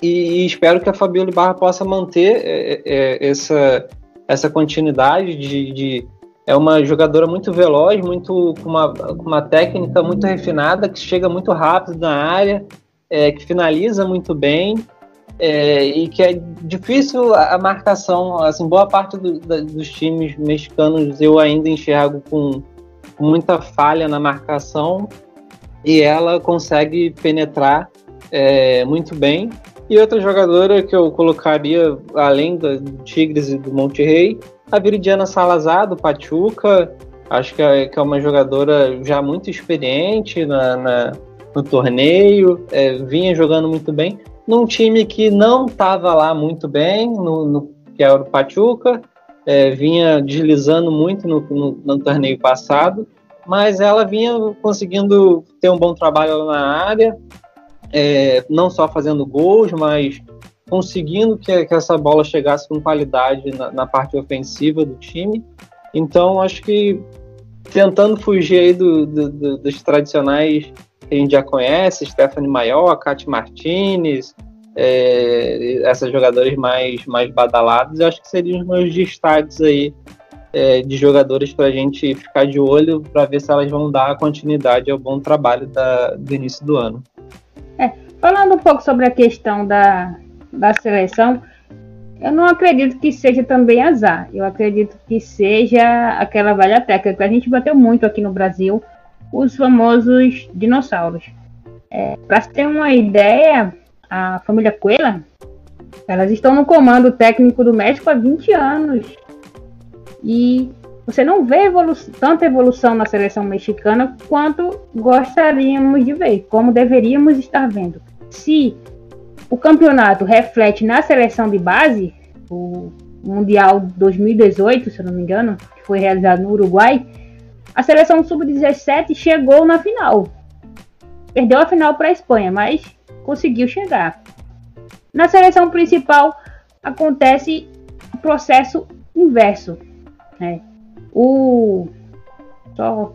E: E, e espero que a Fabiola Ibarra possa manter é, é, essa, essa continuidade de, de é uma jogadora muito veloz, muito com uma, com uma técnica muito refinada, que chega muito rápido na área, é, que finaliza muito bem é, e que é difícil a marcação. Assim, boa parte do, da, dos times mexicanos eu ainda enxergo com, muita falha na marcação e ela consegue penetrar é, muito bem. E outra jogadora que eu colocaria, além do Tigres e do Monterrey, a Viridiana Salazar, do Pachuca, acho que é, que é uma jogadora já muito experiente na, na no torneio, é, vinha jogando muito bem, num time que não estava lá muito bem, no, no, que era o Pachuca, é, vinha deslizando muito no, no, no, torneio passado, mas ela vinha conseguindo ter um bom trabalho na área, é, não só fazendo gols, mas conseguindo que, que essa bola chegasse com qualidade na, na, parte ofensiva do time. Então, acho que tentando fugir aí do, do, do, dos tradicionais que a gente já conhece, Stephanie Maior, Kate Martinez, é, essas jogadores mais, mais badalados, acho que seriam os meus destaques aí é, de jogadores para a gente ficar de olho para ver se elas vão dar continuidade ao bom trabalho da, do início do ano.
F: É, falando um pouco sobre a questão da, da seleção, eu não acredito que seja também azar. Eu acredito que seja aquela velha técnica que a gente bateu muito aqui no Brasil, os famosos dinossauros. É, Para ter uma ideia, a família Coelho, elas estão no comando técnico do México há 20 anos. E você não vê evolu tanta evolução na seleção mexicana quanto gostaríamos de ver, como deveríamos estar vendo. Se o campeonato reflete na seleção de base, o Mundial 2018, se eu não me engano, que foi realizado no Uruguai, a seleção sub-17 chegou na final. Perdeu a final para a Espanha, mas conseguiu chegar. Na seleção principal acontece o processo inverso. Né? O só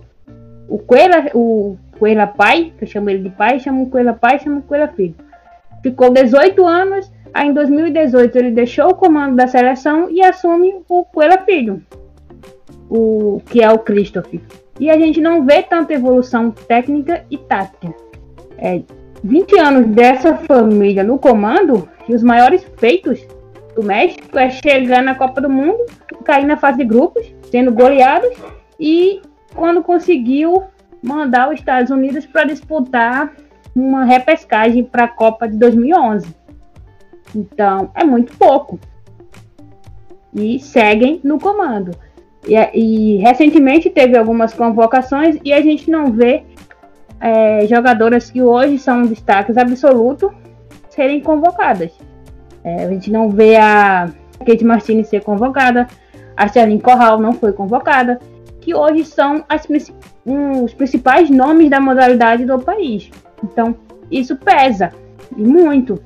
F: o Coelha, o Coelha pai, que eu chamo ele de pai, chamo o Coelha pai, chamo o Coelha filho. Ficou 18 anos, aí em 2018 ele deixou o comando da seleção e assume o Coelha filho, o que é o Christoph. E a gente não vê tanta evolução técnica e tática. É, 20 anos dessa família no comando e os maiores feitos do México é chegar na Copa do Mundo, cair na fase de grupos, sendo goleados e quando conseguiu mandar os Estados Unidos para disputar uma repescagem para a Copa de 2011. Então, é muito pouco. E seguem no comando. E, e recentemente teve algumas convocações e a gente não vê é, jogadoras que hoje são destaques absolutos serem convocadas. É, a gente não vê a Kate Martini ser convocada, a Charlene Corral não foi convocada, que hoje são as, um, os principais nomes da modalidade do país. Então, isso pesa, e muito.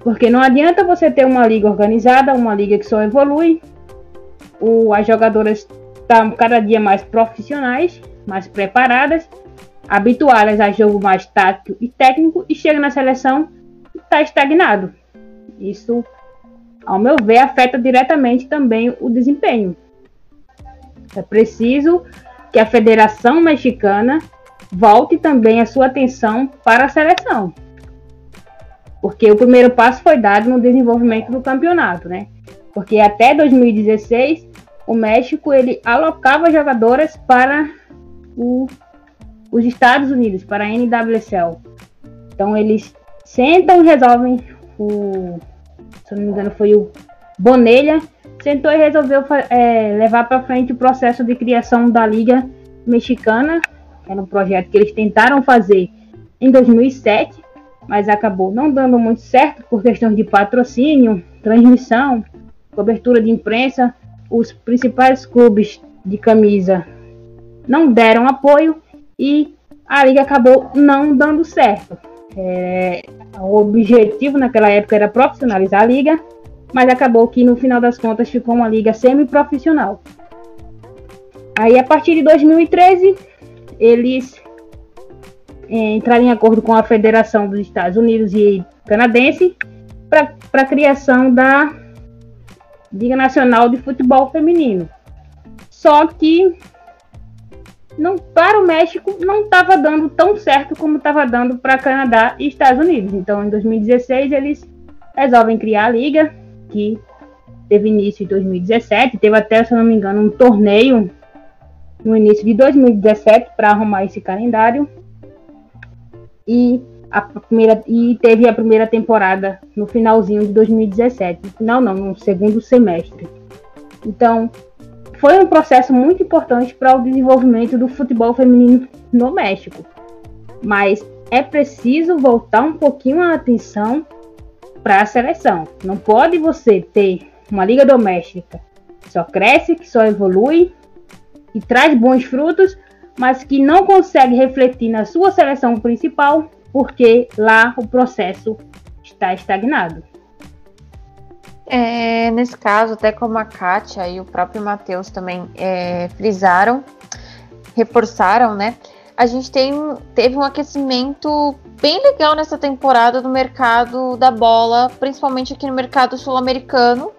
F: Porque não adianta você ter uma liga organizada, uma liga que só evolui, o, as jogadoras estão cada dia mais profissionais, mais preparadas, habituadas a jogo mais tático e técnico, e chega na seleção e está estagnado. Isso, ao meu ver, afeta diretamente também o desempenho. É preciso que a Federação Mexicana volte também a sua atenção para a seleção. Porque o primeiro passo foi dado no desenvolvimento do campeonato, né? Porque até 2016 o México ele alocava jogadoras para o, os Estados Unidos, para a NWSL. Então eles sentam e resolvem o, se não me engano, foi o Bonelha, sentou e resolveu é, levar para frente o processo de criação da Liga Mexicana. Era um projeto que eles tentaram fazer em 2007, mas acabou não dando muito certo por questões de patrocínio, transmissão, cobertura de imprensa. Os principais clubes de camisa não deram apoio e a liga acabou não dando certo. É, o objetivo naquela época era profissionalizar a liga, mas acabou que no final das contas ficou uma liga semi-profissional. Aí a partir de 2013 eles é, entraram em acordo com a Federação dos Estados Unidos e Canadense para a criação da Liga Nacional de Futebol Feminino. Só que não para o México não estava dando tão certo como estava dando para Canadá e Estados Unidos. Então, em 2016 eles resolvem criar a liga que teve início em 2017, teve até, se não me engano, um torneio no início de 2017 para arrumar esse calendário. E a primeira e teve a primeira temporada no finalzinho de 2017. No final não, no segundo semestre. Então, foi um processo muito importante para o desenvolvimento do futebol feminino no México. Mas é preciso voltar um pouquinho a atenção para a seleção. Não pode você ter uma liga doméstica que só cresce, que só evolui e traz bons frutos, mas que não consegue refletir na sua seleção principal, porque lá o processo está estagnado.
D: É, nesse caso, até como a Kátia e o próprio Matheus também é, frisaram, reforçaram, né? A gente tem, teve um aquecimento bem legal nessa temporada no mercado da bola, principalmente aqui no mercado sul-americano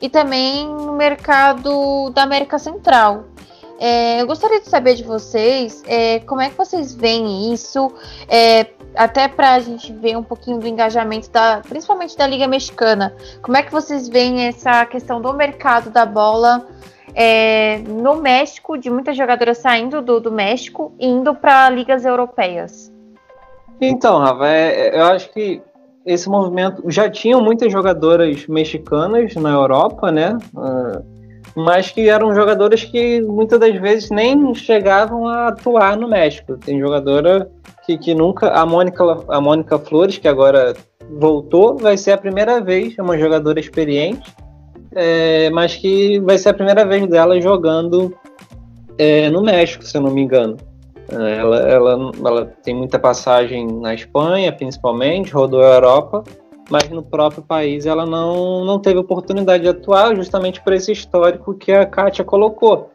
D: e também no mercado da América Central. É, eu gostaria de saber de vocês é, como é que vocês veem isso, é, até para a gente ver um pouquinho do engajamento, da, principalmente da Liga Mexicana. Como é que vocês veem essa questão do mercado da bola é, no México, de muitas jogadoras saindo do, do México e indo para ligas europeias?
E: Então, Rafa, é, eu acho que esse movimento já tinham muitas jogadoras mexicanas na Europa, né? Uh, mas que eram jogadoras que muitas das vezes nem chegavam a atuar no México. Tem jogadora que, que nunca. A Mônica, a Mônica Flores, que agora voltou, vai ser a primeira vez, é uma jogadora experiente, é, mas que vai ser a primeira vez dela jogando é, no México, se eu não me engano. Ela, ela, ela tem muita passagem na Espanha, principalmente, rodou a Europa, mas no próprio país ela não, não teve oportunidade de atuar, justamente por esse histórico que a Kátia colocou.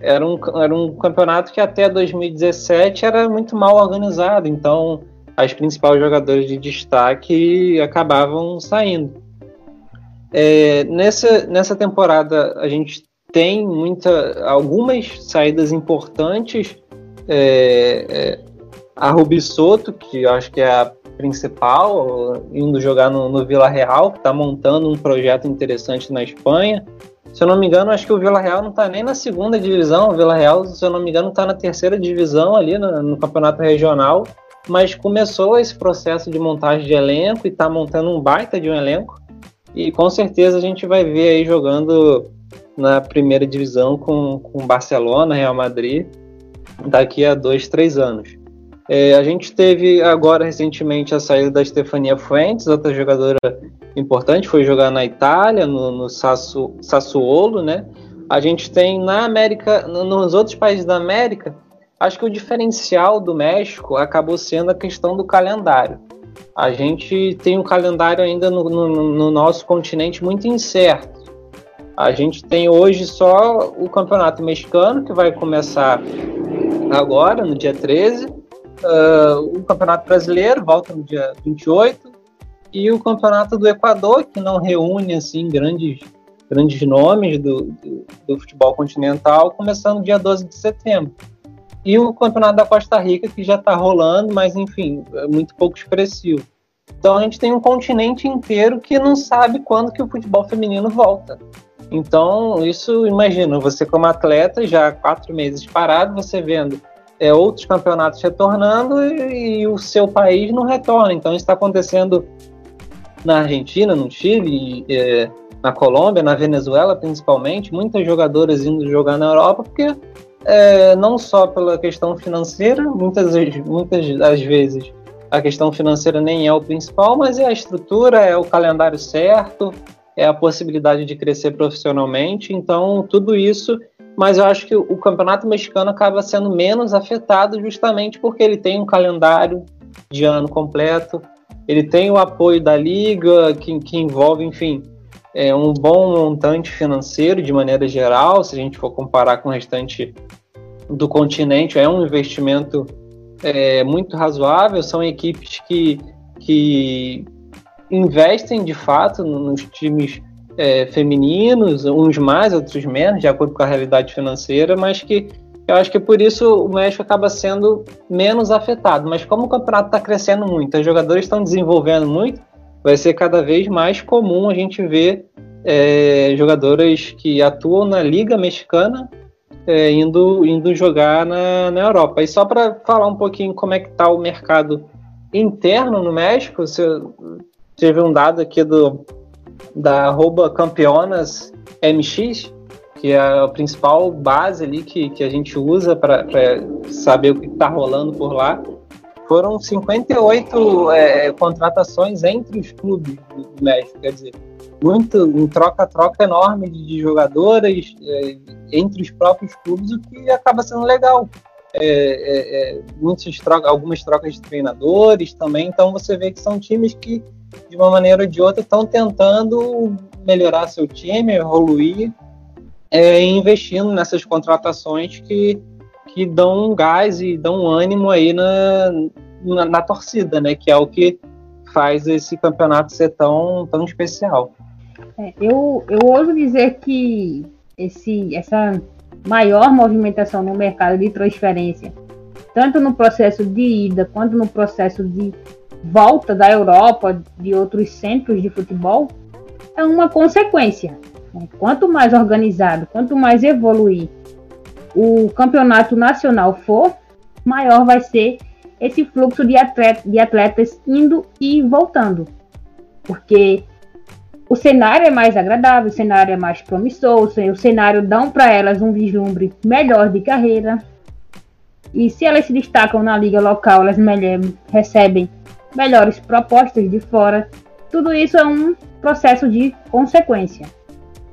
E: Era um, era um campeonato que até 2017 era muito mal organizado, então as principais jogadoras de destaque acabavam saindo. É, nessa, nessa temporada a gente tem muita, algumas saídas importantes. É, é, a Rubi Soto, que eu acho que é a principal, indo jogar no, no Vila Real, que está montando um projeto interessante na Espanha. Se eu não me engano, acho que o Vila Real não está nem na segunda divisão. O Vila Real, se eu não me engano, está na terceira divisão ali no, no, campeonato regional. Mas começou esse processo de montagem de elenco e está montando um baita de um elenco. E com certeza a gente vai ver aí jogando na primeira divisão com, com Barcelona, Real Madrid, daqui a dois, três anos. É, a gente teve agora recentemente a saída da Stefania Fuentes, outra jogadora importante, foi jogar na Itália, no, no Sassu, Sassuolo, né? A gente tem na América, nos outros países da América, acho que o diferencial do México acabou sendo a questão do calendário. A gente tem um calendário ainda no, no, no nosso continente muito incerto. A gente tem hoje só o Campeonato Mexicano, que vai começar agora, no dia 13, Uh, o Campeonato Brasileiro volta no dia 28 e o Campeonato do Equador, que não reúne assim grandes, grandes nomes do, do, do futebol continental, começando dia 12 de setembro. E o Campeonato da Costa Rica, que já está rolando, mas enfim, é muito pouco expressivo. Então a gente tem um continente inteiro que não sabe quando que o futebol feminino volta. Então, isso, imagina, você como atleta, já quatro meses parado, você vendo é, outros campeonatos retornando e, e, o seu país não retorna. Então isso está acontecendo na Argentina, no Chile, é, na Colômbia, na Venezuela principalmente, muitas jogadoras indo jogar na Europa porque é, não só pela questão financeira, muitas, muitas das vezes a questão financeira nem é o principal, mas é a estrutura, é o calendário certo, é a possibilidade de crescer profissionalmente. Então tudo isso mas eu acho que o campeonato mexicano acaba sendo menos afetado justamente porque ele tem um calendário de ano completo, ele tem o apoio da liga, que, que envolve, enfim, é um bom montante financeiro de maneira geral, se a gente for comparar com o restante do continente, é um investimento é, muito razoável, são equipes que, que investem de fato nos times é, femininos, uns mais, outros menos, de acordo com a realidade financeira, mas que eu acho que por isso o México acaba sendo menos afetado. Mas como o campeonato está crescendo muito, os jogadores estão desenvolvendo muito, vai ser cada vez mais comum a gente ver é, jogadoras que atuam na Liga Mexicana é, indo, indo jogar na, na Europa. E só para falar um pouquinho como é que está o mercado interno no México, você teve um dado aqui do da arroba campeonas MX, que é a principal base ali que, que a gente usa para saber o que está rolando por lá. Foram 58 é, contratações entre os clubes do México, quer dizer, muito um troca-troca enorme de, jogadoras é, entre os próprios clubes, o que acaba sendo legal. É, é, é algumas trocas de treinadores também, então você vê que são times que de uma maneira ou de outra, estão tentando melhorar seu time, evoluir, é, investindo nessas contratações que, que dão um gás e dão um ânimo aí na, na, na, torcida, né? Que é o que faz esse campeonato ser tão, tão especial.
F: É, eu, eu ouso dizer que esse, essa maior movimentação no mercado de transferência, tanto no processo de ida quanto no processo de volta da Europa, de outros centros de futebol, é uma consequência. Né? Quanto mais organizado, quanto mais evoluir o campeonato nacional for, maior vai ser esse fluxo de, atleta, de atletas indo e voltando. Porque o cenário é mais agradável, o cenário é mais promissor, o cenário dão para elas um vislumbre melhor de carreira. E se elas se destacam na liga local, elas recebem melhores propostas de fora. Tudo isso é um processo de consequência.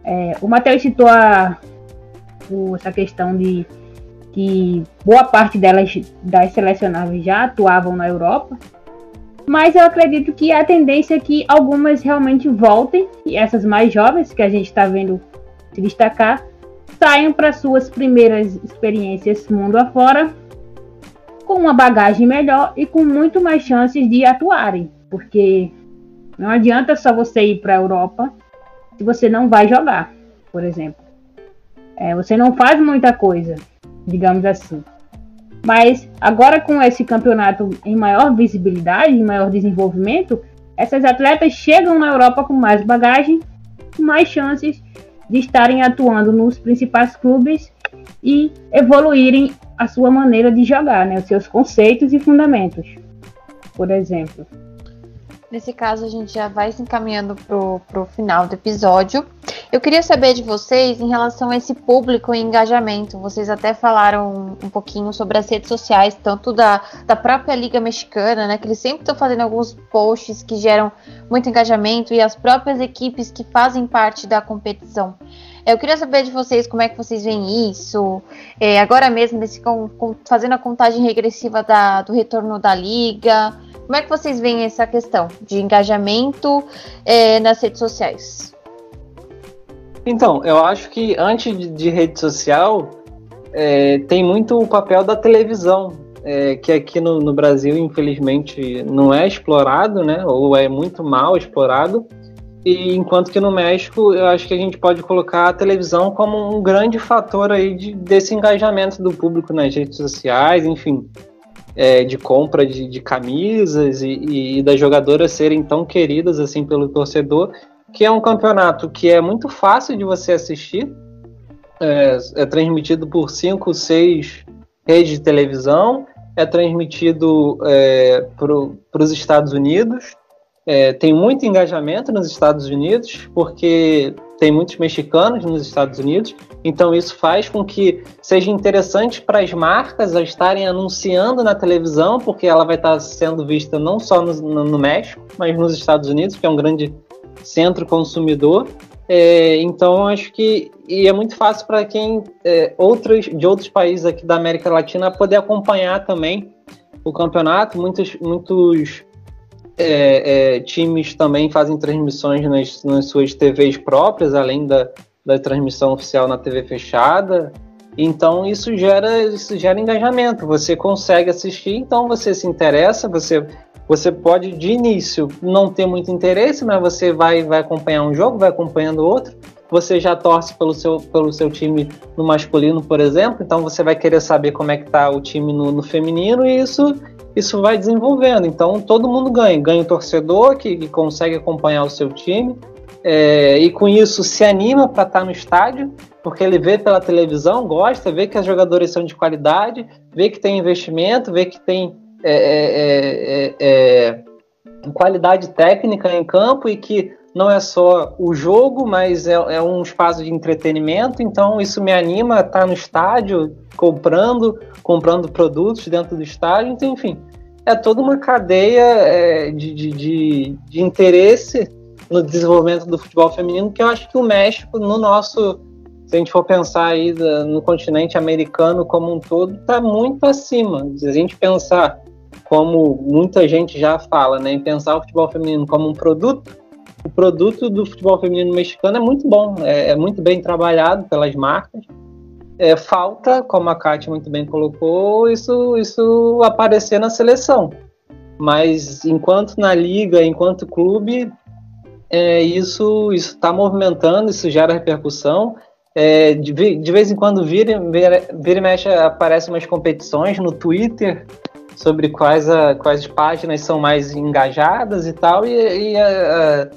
F: É, o Matheus citou a, o, essa questão de que boa parte delas das selecionáveis já atuavam na Europa, mas eu acredito que a tendência é que algumas realmente voltem, e essas mais jovens que a gente está vendo se destacar, saiam para suas primeiras experiências mundo afora com uma bagagem melhor e com muito mais chances de atuarem, porque não adianta só você ir para a Europa se você não vai jogar, por exemplo. É, você não faz muita coisa, digamos assim. Mas agora com esse campeonato em maior visibilidade, em maior desenvolvimento, essas atletas chegam na Europa com mais bagagem, mais chances de estarem atuando nos principais clubes e evoluírem a sua maneira de jogar, né, os seus conceitos e fundamentos, por exemplo.
D: Nesse caso, a gente já vai se encaminhando pro, pro final do episódio. Eu queria saber de vocês em relação a esse público e engajamento. Vocês até falaram um pouquinho sobre as redes sociais, tanto da, da própria Liga Mexicana, né? Que eles sempre estão fazendo alguns posts que geram muito engajamento e as próprias equipes que fazem parte da competição. Eu queria saber de vocês como é que vocês veem isso. É, agora mesmo, com, com, fazendo a contagem regressiva da, do retorno da liga. Como é que vocês veem essa questão de engajamento é, nas redes sociais?
E: Então, eu acho que antes de, de rede social, é, tem muito o papel da televisão, é, que aqui no, no, Brasil, infelizmente, não é explorado, né? Ou é muito mal explorado. E enquanto que no México, eu acho que a gente pode colocar a televisão como um grande fator aí de, desse engajamento do público nas redes sociais, enfim, é, de compra de, de camisas e, e, das jogadoras serem tão queridas assim pelo torcedor, que é um campeonato que é muito fácil de você assistir, é, é transmitido por cinco, seis redes de televisão, é transmitido é, para os Estados Unidos. É, tem muito engajamento nos Estados Unidos, porque tem muitos mexicanos nos Estados Unidos, então isso faz com que seja interessante para as marcas estarem anunciando na televisão, porque ela vai estar sendo vista não só no, no México, mas nos Estados Unidos, que é um grande centro consumidor. É, então acho que e é muito fácil para quem é, outros de outros países aqui da América Latina poder acompanhar também o campeonato. Muitos muitos é, é, times também fazem transmissões nas, nas, suas TVs próprias, além da, da transmissão oficial na TV fechada. Então isso gera, isso gera engajamento. Você consegue assistir, então você se interessa, você, você pode de início não ter muito interesse, mas você vai, vai acompanhar um jogo, vai acompanhando outro. Você já torce pelo seu, pelo seu time no masculino, por exemplo, então você vai querer saber como é que está o time no, no feminino, e isso isso vai desenvolvendo. Então todo mundo ganha. Ganha o torcedor que, que consegue acompanhar o seu time é, e com isso se anima para estar tá no estádio, porque ele vê pela televisão, gosta, vê que as jogadores são de qualidade, vê que tem investimento, vê que tem é, é, é, é qualidade técnica em campo e que não é só o jogo, mas é, é, um espaço de entretenimento. Então isso me anima a estar no estádio, comprando, comprando produtos dentro do estádio. Então, enfim, é toda uma cadeia é, de, de, de, de, interesse no desenvolvimento do futebol feminino que eu acho que o México, no nosso, se a gente for pensar aí no continente americano como um todo, está muito acima. Se a gente pensar como muita gente já fala, né, em pensar o futebol feminino como um produto, o produto do futebol feminino mexicano é muito bom, é, é muito bem trabalhado pelas marcas é, falta, como a Kátia muito bem colocou, isso, isso aparecer na seleção. Mas enquanto na liga, enquanto clube, é, isso está movimentando, isso gera repercussão. É, de, de, vez em quando vira, vira, vira e mexe, aparecem umas competições no Twitter sobre quais, a, quais páginas são mais engajadas e tal, e, e a,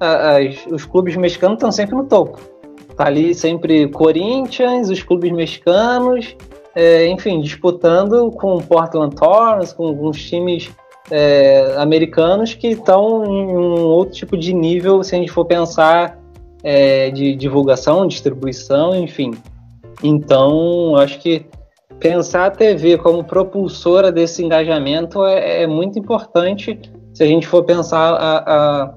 E: a, os clubes mexicanos estão sempre no topo. Tá ali sempre Corinthians, os clubes mexicanos, é, enfim, disputando com Portland Thorns, com alguns times é, americanos que estão em um outro tipo de nível, se a gente for pensar é, de divulgação, distribuição, enfim. Então, acho que pensar a TV como propulsora desse engajamento é, é muito importante se a gente for pensar a, a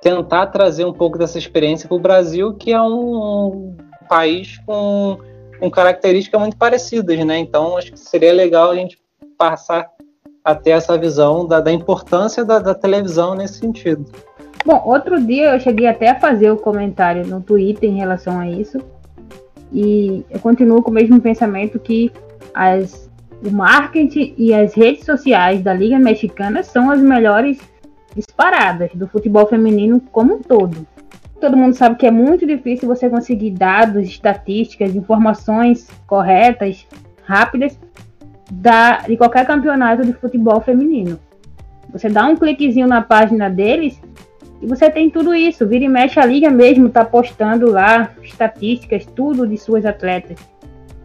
E: tentar trazer um pouco dessa experiência para o Brasil, que é um, um país com, com, características muito parecidas, né? Então, acho que seria legal a gente passar a ter essa visão da, da importância da, da televisão nesse sentido.
F: Bom, outro dia eu cheguei até a fazer o um comentário no Twitter em relação a isso. E eu continuo com o mesmo pensamento que as, o marketing e as redes sociais da Liga Mexicana são as melhores disparadas do futebol feminino como um todo. Todo mundo sabe que é muito difícil você conseguir dados, estatísticas, informações corretas, rápidas da, de qualquer campeonato de futebol feminino. Você dá um cliquezinho na página deles e você tem tudo isso. Vira e mexe a liga mesmo, tá postando lá estatísticas, tudo de suas atletas.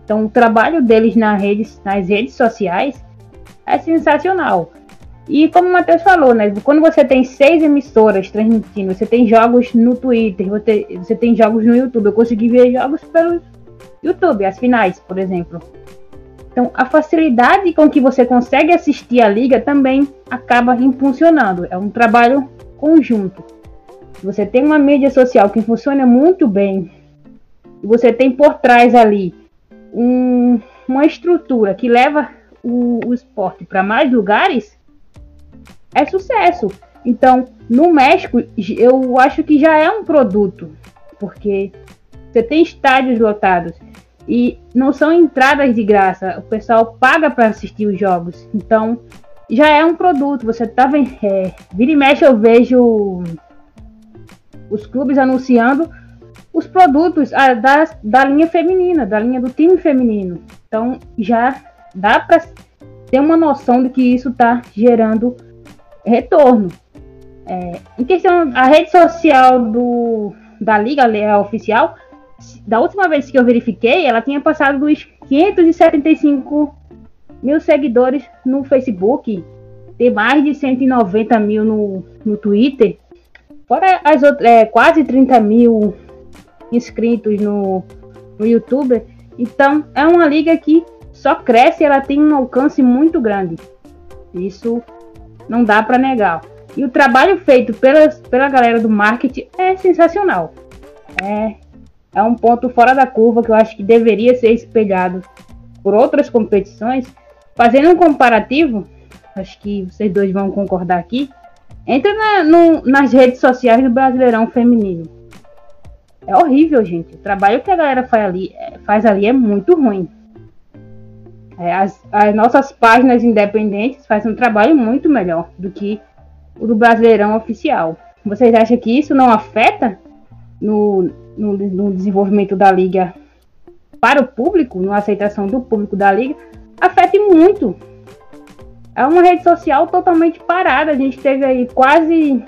F: Então o trabalho deles nas redes, nas redes sociais é sensacional. E como o Matheus falou, né? Quando você tem seis emissoras transmitindo, você tem jogos no Twitter, você, você tem jogos no YouTube. Eu consegui ver jogos pelo YouTube, as finais, por exemplo. Então, a facilidade com que você consegue assistir a liga também acaba impulsionando. É um trabalho conjunto. Você tem uma mídia social que funciona muito bem, e você tem por trás ali um, uma estrutura que leva o, o esporte para mais lugares, é sucesso. Então, no México, eu acho que já é um produto, porque você tem estádios lotados e não são entradas de graça, o pessoal paga para assistir os jogos. Então, já é um produto. Você tá vendo. É, vira e mexe, eu vejo os clubes anunciando os produtos ah, da, da linha feminina, da linha do time feminino. Então, já dá para ter uma noção de que isso está gerando retorno. É, em questão, a rede social do, da Liga Leal Oficial, da última vez que eu verifiquei, ela tinha passado dos 575 mil seguidores no Facebook, tem mais de 190 mil no, no Twitter, fora as outras, é, quase 30 mil inscritos no, no YouTube. Então, é uma liga que só cresce, ela tem um alcance muito grande. Isso não dá para negar. E o trabalho feito pela, pela galera do marketing é sensacional. É, é um ponto fora da curva que eu acho que deveria ser espelhado por outras competições Fazendo um comparativo, acho que vocês dois vão concordar aqui. Entra na, no, nas redes sociais do Brasileirão Feminino. É horrível, gente. O trabalho que a galera faz ali, é, faz ali é muito ruim. É, as, as nossas páginas independentes fazem um trabalho muito melhor do que o do Brasileirão Oficial. Vocês acham que isso não afeta no, no, no desenvolvimento da liga para o público, na aceitação do público da liga? afete muito. É uma rede social totalmente parada. A gente teve aí quase.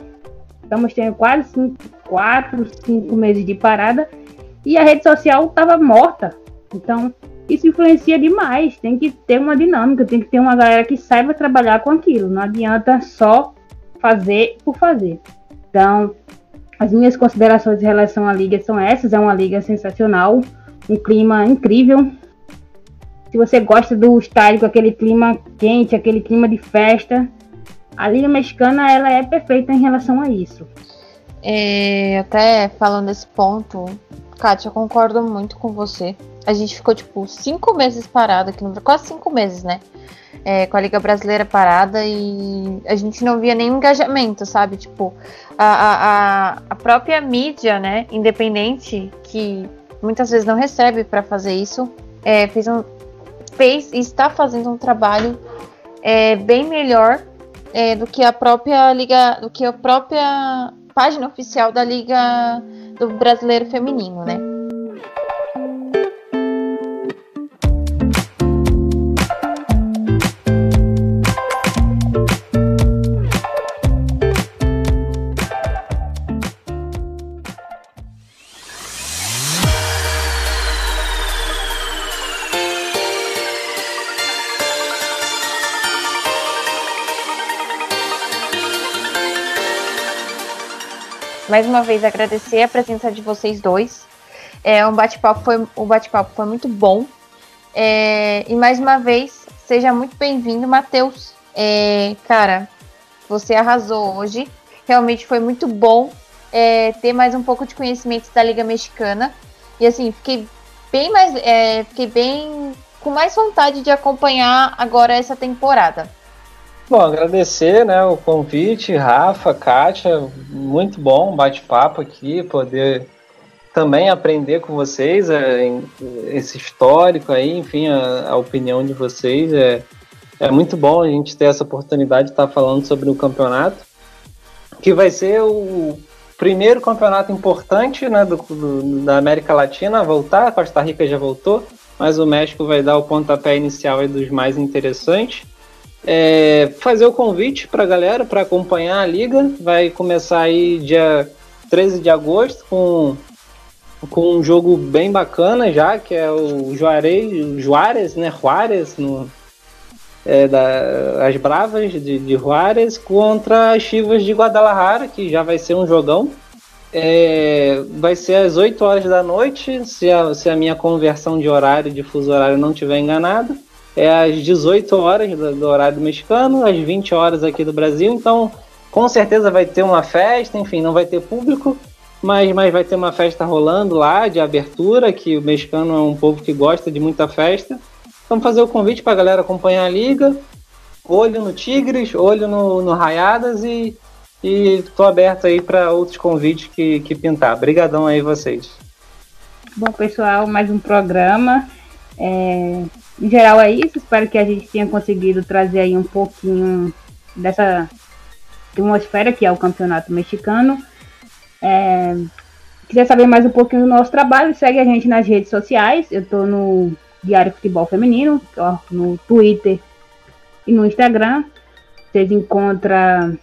F: Estamos tendo quase cinco, quatro, cinco meses de parada. E a rede social estava morta. Então, isso influencia demais. Tem que ter uma dinâmica, tem que ter uma galera que saiba trabalhar com aquilo. Não adianta só fazer por fazer. Então, as minhas considerações em relação à liga são essas. É uma liga sensacional, um clima incrível, se você gosta do estádio aquele clima quente, aquele clima de festa, a Liga Mexicana ela é perfeita em relação a isso.
D: É, até falando desse ponto, Kátia, eu concordo muito com você. A gente ficou, tipo, cinco meses parado aqui no quase cinco meses, né? É, com a Liga Brasileira parada e a gente não via nenhum engajamento, sabe? Tipo, a, a, a própria mídia, né, independente, que muitas vezes não recebe para fazer isso, é, fez um, fez e está fazendo um trabalho é, bem melhor é, do que a própria liga, do que a própria página oficial da Liga do Brasileiro Feminino, né? Mais uma vez agradecer a presença de vocês dois. É, um bate-papo foi, o bate-papo foi muito bom. É, e mais uma vez, seja muito bem-vindo, Matheus. É, cara, você arrasou hoje. Realmente foi muito bom é, ter mais um pouco de conhecimento da Liga Mexicana. E assim, fiquei bem mais. É, fiquei bem com mais vontade de acompanhar agora essa temporada.
E: Bom, agradecer né, o convite, Rafa, Kátia, muito bom bate-papo aqui, poder também aprender com vocês é, esse histórico aí, enfim, a, a, opinião de vocês. É, é muito bom a gente ter essa oportunidade de estar falando sobre o campeonato, que vai ser o primeiro campeonato importante né, do, do, da América Latina a voltar, a Costa Rica já voltou, mas o México vai dar o pontapé inicial dos mais interessantes. É, fazer o convite para a galera para acompanhar a liga. Vai começar aí dia 13 de agosto com, com um jogo bem bacana já, que é o Juarez, Juarez, né? Juarez no, é, da, as Bravas de, de Juarez contra as Chivas de Guadalajara, que já vai ser um jogão. É, vai ser às 8 horas da noite, se a, se a minha conversão de horário, de fuso horário, não tiver enganado. É às 18 horas do, do horário mexicano, às 20 horas aqui do Brasil. Então, com certeza vai ter uma festa, enfim, não vai ter público, mas, mas vai ter uma festa rolando lá de abertura, que o mexicano é um povo que gosta de muita festa. Vamos fazer o convite para a galera acompanhar a liga. Olho no Tigres, olho no, no Raiadas e estou aberto aí para outros convites que, que pintar. Obrigadão aí vocês.
F: Bom, pessoal, mais um programa. É, em geral é isso. Espero que a gente tenha conseguido trazer aí um pouquinho dessa atmosfera que é o campeonato mexicano. É, quiser saber mais um pouquinho do nosso trabalho, segue a gente nas redes sociais. Eu estou no Diário Futebol Feminino, no Twitter e no Instagram. Vocês encontram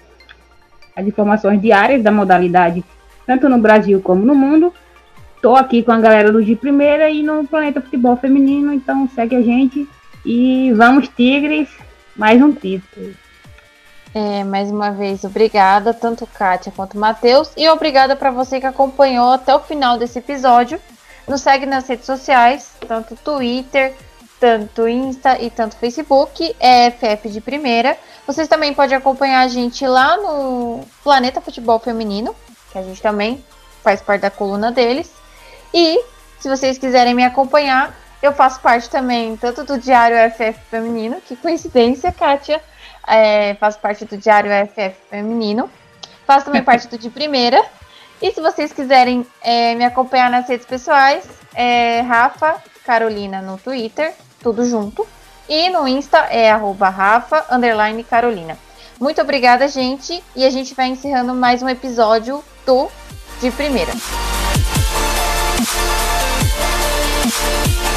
F: as informações diárias da modalidade, tanto no Brasil como no mundo. Estou aqui com a galera do de primeira e no Planeta Futebol Feminino, então segue a gente e vamos Tigres, mais um título.
D: É, mais uma vez, obrigada, tanto Kátia quanto Matheus, e obrigada para você que acompanhou até o final desse episódio. Nos segue nas redes sociais, tanto Twitter, tanto Insta e tanto Facebook, é FF de primeira. Vocês também podem acompanhar a gente lá no Planeta Futebol Feminino, que a gente também faz parte da coluna deles. E se vocês quiserem me acompanhar, eu faço parte também tanto do Diário FF Feminino, que coincidência, Kátia, é, faço parte do Diário FF Feminino. Faço também parte do De Primeira, e se vocês quiserem é, me acompanhar nas redes pessoais, é Rafa Carolina no Twitter, tudo junto. E no Insta é arroba Rafa Carolina. Muito obrigada, gente. E a gente vai encerrando mais um episódio do De Primeira. Bye.